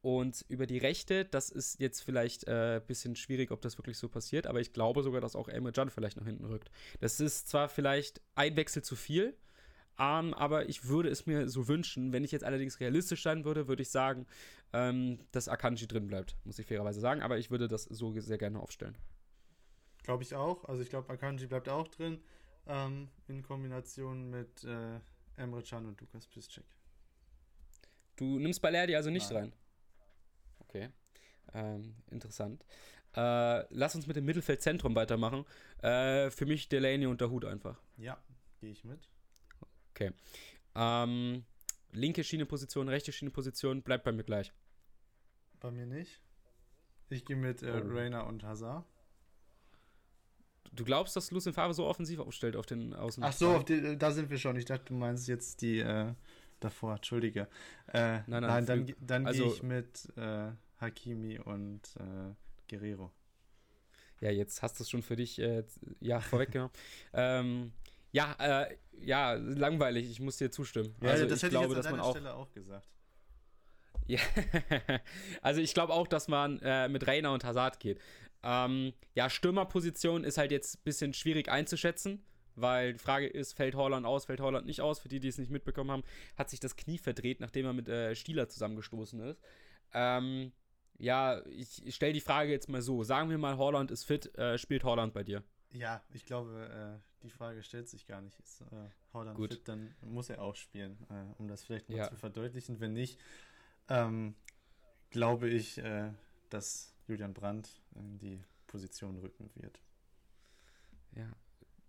Und über die Rechte, das ist jetzt vielleicht ein äh, bisschen schwierig, ob das wirklich so passiert, aber ich glaube sogar, dass auch Emre Can vielleicht nach hinten rückt. Das ist zwar vielleicht ein Wechsel zu viel, ähm, aber ich würde es mir so wünschen. Wenn ich jetzt allerdings realistisch sein würde, würde ich sagen, ähm, dass Akanji drin bleibt, muss ich fairerweise sagen, aber ich würde das so sehr gerne aufstellen. Glaube ich auch. Also ich glaube, Akanji bleibt auch drin, ähm, in Kombination mit äh, Emre Can und Lukas Piszczek. Du nimmst Balerdi also nicht Nein. rein? Okay. Ähm, interessant. Äh, lass uns mit dem Mittelfeldzentrum weitermachen. Äh, für mich Delaney und der Hut einfach. Ja, gehe ich mit. Okay. Ähm, linke Schieneposition, rechte Schieneposition, bleibt bei mir gleich. Bei mir nicht. Ich gehe mit äh, oh. Rainer und Hazard. Du glaubst, dass Lucien Favre so offensiv aufstellt auf den Außen? Ach so, die, da sind wir schon. Ich dachte, du meinst jetzt die äh, davor, entschuldige. Äh, nein, nein, nein dann, dann also, gehe ich mit äh, Hakimi und äh, Guerrero. Ja, jetzt hast du es schon für dich äh, ja, vorweggenommen. ähm, ja, äh, ja, langweilig, ich muss dir zustimmen. Ja, also das ich hätte glaube, ich jetzt an dass man Stelle auch gesagt. Ja, also ich glaube auch, dass man äh, mit Reiner und Hazard geht. Ähm, ja, Stürmerposition ist halt jetzt ein bisschen schwierig einzuschätzen weil die Frage ist, fällt Holland aus, fällt Holland nicht aus? Für die, die es nicht mitbekommen haben, hat sich das Knie verdreht, nachdem er mit äh, Stieler zusammengestoßen ist. Ähm, ja, ich, ich stelle die Frage jetzt mal so. Sagen wir mal, Holland ist fit, äh, spielt Holland bei dir? Ja, ich glaube, äh, die Frage stellt sich gar nicht. Ist äh, Holland Gut. fit, dann muss er auch spielen, äh, um das vielleicht mal ja. zu verdeutlichen. Wenn nicht, ähm, glaube ich, äh, dass Julian Brandt in die Position rücken wird. Ja,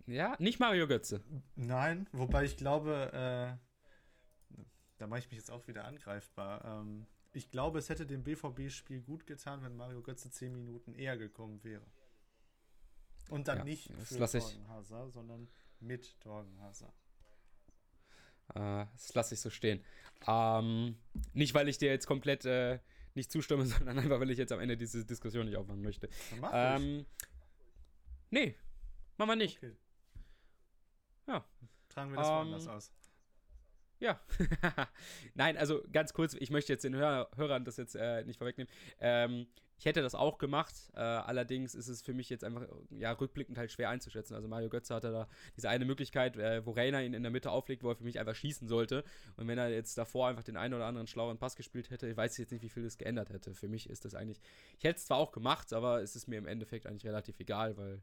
ja, nicht Mario Götze. Nein, wobei ich glaube, äh, da mache ich mich jetzt auch wieder angreifbar. Ähm, ich glaube, es hätte dem BVB-Spiel gut getan, wenn Mario Götze zehn Minuten eher gekommen wäre. Und dann ja, nicht für Torgen Hazard, sondern mit Torgen Hazard. Äh, das lasse ich so stehen. Ähm, nicht, weil ich dir jetzt komplett äh, nicht zustimme, sondern einfach, weil ich jetzt am Ende diese Diskussion nicht aufmachen möchte. Mach ähm, nee, machen wir nicht. Okay. Ja. Tragen wir das um, woanders ähm, aus. Ja. Nein, also ganz kurz, ich möchte jetzt den Hör Hörern das jetzt äh, nicht vorwegnehmen. Ähm, ich hätte das auch gemacht, äh, allerdings ist es für mich jetzt einfach ja, rückblickend halt schwer einzuschätzen. Also Mario Götze hatte da diese eine Möglichkeit, äh, wo Reiner ihn in der Mitte auflegt, wo er für mich einfach schießen sollte. Und wenn er jetzt davor einfach den einen oder anderen schlaueren Pass gespielt hätte, ich weiß jetzt nicht, wie viel das geändert hätte. Für mich ist das eigentlich, ich hätte es zwar auch gemacht, aber es ist mir im Endeffekt eigentlich relativ egal, weil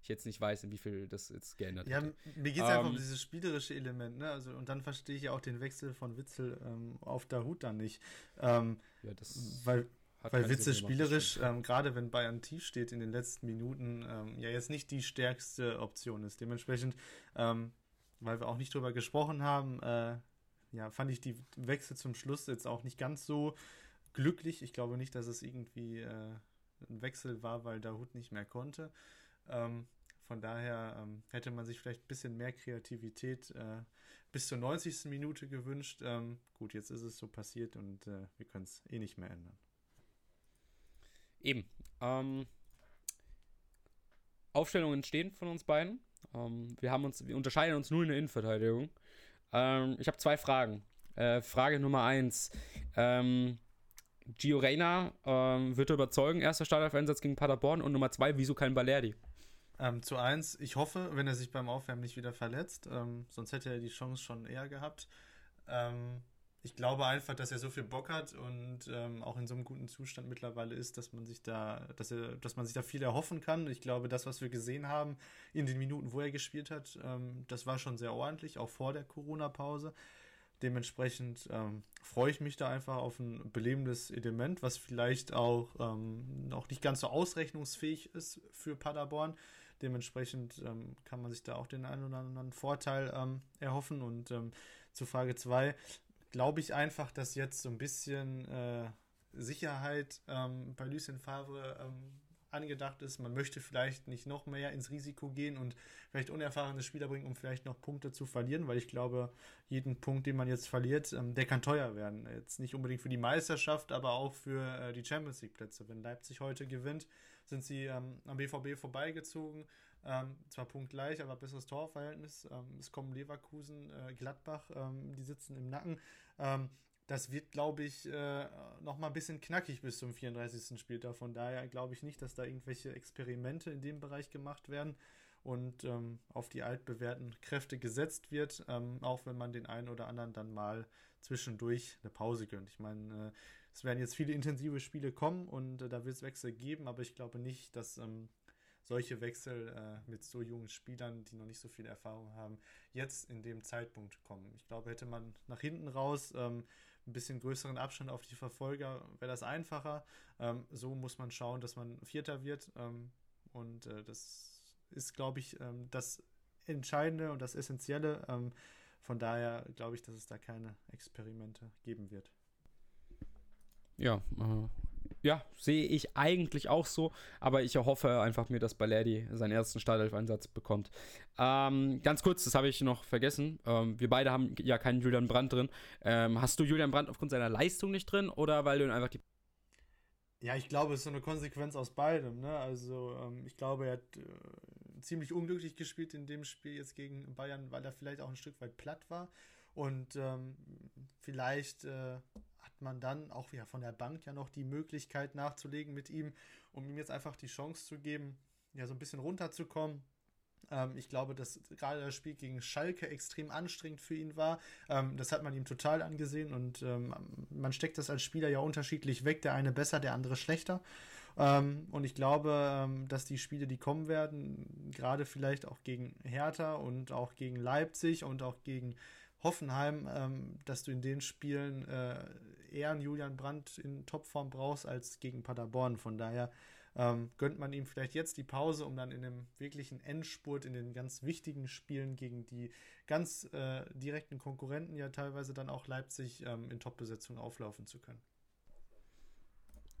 ich jetzt nicht weiß, inwiefern das jetzt geändert ja, hätte. mir geht es um, einfach um ähm, dieses spielerische Element, ne? Also, und dann verstehe ich ja auch den Wechsel von Witzel ähm, auf Hut dann nicht. Ähm, ja, das weil, weil Witzel spielerisch, ähm, gerade wenn Bayern tief steht in den letzten Minuten, ähm, ja jetzt nicht die stärkste Option ist. Dementsprechend, ähm, weil wir auch nicht drüber gesprochen haben, äh, ja, fand ich die Wechsel zum Schluss jetzt auch nicht ganz so glücklich. Ich glaube nicht, dass es irgendwie äh, ein Wechsel war, weil Hut nicht mehr konnte. Ähm, von daher ähm, hätte man sich vielleicht ein bisschen mehr Kreativität äh, bis zur 90. Minute gewünscht. Ähm, gut, jetzt ist es so passiert und äh, wir können es eh nicht mehr ändern. Eben. Ähm, Aufstellungen stehen von uns beiden. Ähm, wir, haben uns, wir unterscheiden uns nur in der Innenverteidigung. Ähm, ich habe zwei Fragen. Äh, Frage Nummer eins. Ähm, Gio Reyna ähm, wird er überzeugen, erster Startelf-Einsatz gegen Paderborn. Und Nummer zwei, wieso kein Balerdi? Ähm, zu eins, ich hoffe, wenn er sich beim Aufwärmen nicht wieder verletzt, ähm, sonst hätte er die Chance schon eher gehabt. Ähm, ich glaube einfach, dass er so viel Bock hat und ähm, auch in so einem guten Zustand mittlerweile ist, dass man sich da, dass er, dass man sich da viel erhoffen kann. Ich glaube, das, was wir gesehen haben in den Minuten, wo er gespielt hat, ähm, das war schon sehr ordentlich, auch vor der Corona-Pause. Dementsprechend ähm, freue ich mich da einfach auf ein belebendes Element, was vielleicht auch ähm, noch nicht ganz so ausrechnungsfähig ist für Paderborn. Dementsprechend ähm, kann man sich da auch den einen oder anderen Vorteil ähm, erhoffen. Und ähm, zu Frage 2 glaube ich einfach, dass jetzt so ein bisschen äh, Sicherheit ähm, bei Lucien Favre ähm, angedacht ist. Man möchte vielleicht nicht noch mehr ins Risiko gehen und vielleicht unerfahrene Spieler bringen, um vielleicht noch Punkte zu verlieren, weil ich glaube, jeden Punkt, den man jetzt verliert, ähm, der kann teuer werden. Jetzt nicht unbedingt für die Meisterschaft, aber auch für äh, die Champions League Plätze. Wenn Leipzig heute gewinnt, sind sie ähm, am BVB vorbeigezogen. Ähm, zwar punktgleich, aber besseres Torverhältnis. Ähm, es kommen Leverkusen, äh, Gladbach, ähm, die sitzen im Nacken. Ähm, das wird, glaube ich, äh, noch mal ein bisschen knackig bis zum 34. Spieltag. Von daher glaube ich nicht, dass da irgendwelche Experimente in dem Bereich gemacht werden und ähm, auf die altbewährten Kräfte gesetzt wird, ähm, auch wenn man den einen oder anderen dann mal zwischendurch eine Pause gönnt. Ich meine, äh, es werden jetzt viele intensive Spiele kommen und äh, da wird es Wechsel geben, aber ich glaube nicht, dass solche Wechsel äh, mit so jungen Spielern, die noch nicht so viel Erfahrung haben, jetzt in dem Zeitpunkt kommen. Ich glaube, hätte man nach hinten raus ähm, ein bisschen größeren Abstand auf die Verfolger, wäre das einfacher. Ähm, so muss man schauen, dass man Vierter wird. Ähm, und äh, das ist, glaube ich, ähm, das Entscheidende und das Essentielle. Ähm, von daher glaube ich, dass es da keine Experimente geben wird. Ja, äh, ja, sehe ich eigentlich auch so, aber ich hoffe einfach mir, dass Balerdi seinen ersten Startelf-Einsatz bekommt. Ähm, ganz kurz, das habe ich noch vergessen. Ähm, wir beide haben ja keinen Julian Brandt drin. Ähm, hast du Julian Brandt aufgrund seiner Leistung nicht drin oder weil du ihn einfach die. Ja, ich glaube, es ist so eine Konsequenz aus beidem. Ne? Also, ähm, ich glaube, er hat äh, ziemlich unglücklich gespielt in dem Spiel jetzt gegen Bayern, weil er vielleicht auch ein Stück weit platt war. Und ähm, vielleicht äh, hat man dann auch wieder von der Bank ja noch die Möglichkeit nachzulegen mit ihm, um ihm jetzt einfach die Chance zu geben, ja, so ein bisschen runterzukommen. Ähm, ich glaube, dass gerade das Spiel gegen Schalke extrem anstrengend für ihn war. Ähm, das hat man ihm total angesehen und ähm, man steckt das als Spieler ja unterschiedlich weg. Der eine besser, der andere schlechter. Ähm, und ich glaube, ähm, dass die Spiele, die kommen werden, gerade vielleicht auch gegen Hertha und auch gegen Leipzig und auch gegen Hoffenheim, ähm, dass du in den Spielen äh, eher einen Julian Brandt in Topform brauchst als gegen Paderborn. Von daher ähm, gönnt man ihm vielleicht jetzt die Pause, um dann in einem wirklichen Endspurt in den ganz wichtigen Spielen gegen die ganz äh, direkten Konkurrenten, ja teilweise dann auch Leipzig, ähm, in Top-Besetzung auflaufen zu können.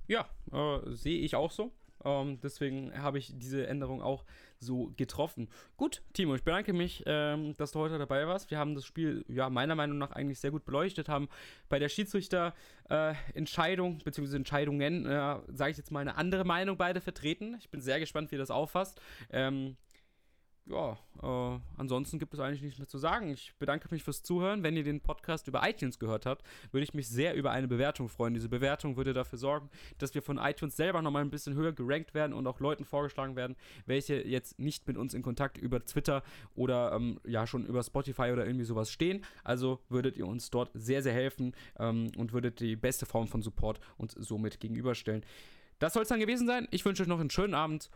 Ja, äh, sehe ich auch so. Ähm, deswegen habe ich diese Änderung auch so getroffen. Gut, Timo, ich bedanke mich, ähm, dass du heute dabei warst. Wir haben das Spiel, ja, meiner Meinung nach eigentlich sehr gut beleuchtet, haben bei der Schiedsrichterentscheidung, äh, beziehungsweise Entscheidungen, äh, sage ich jetzt mal, eine andere Meinung beide vertreten. Ich bin sehr gespannt, wie ihr das auffasst. Ähm, ja, äh, ansonsten gibt es eigentlich nichts mehr zu sagen. Ich bedanke mich fürs Zuhören. Wenn ihr den Podcast über iTunes gehört habt, würde ich mich sehr über eine Bewertung freuen. Diese Bewertung würde dafür sorgen, dass wir von iTunes selber nochmal ein bisschen höher gerankt werden und auch Leuten vorgeschlagen werden, welche jetzt nicht mit uns in Kontakt über Twitter oder ähm, ja schon über Spotify oder irgendwie sowas stehen. Also würdet ihr uns dort sehr, sehr helfen ähm, und würdet die beste Form von Support uns somit gegenüberstellen. Das soll es dann gewesen sein. Ich wünsche euch noch einen schönen Abend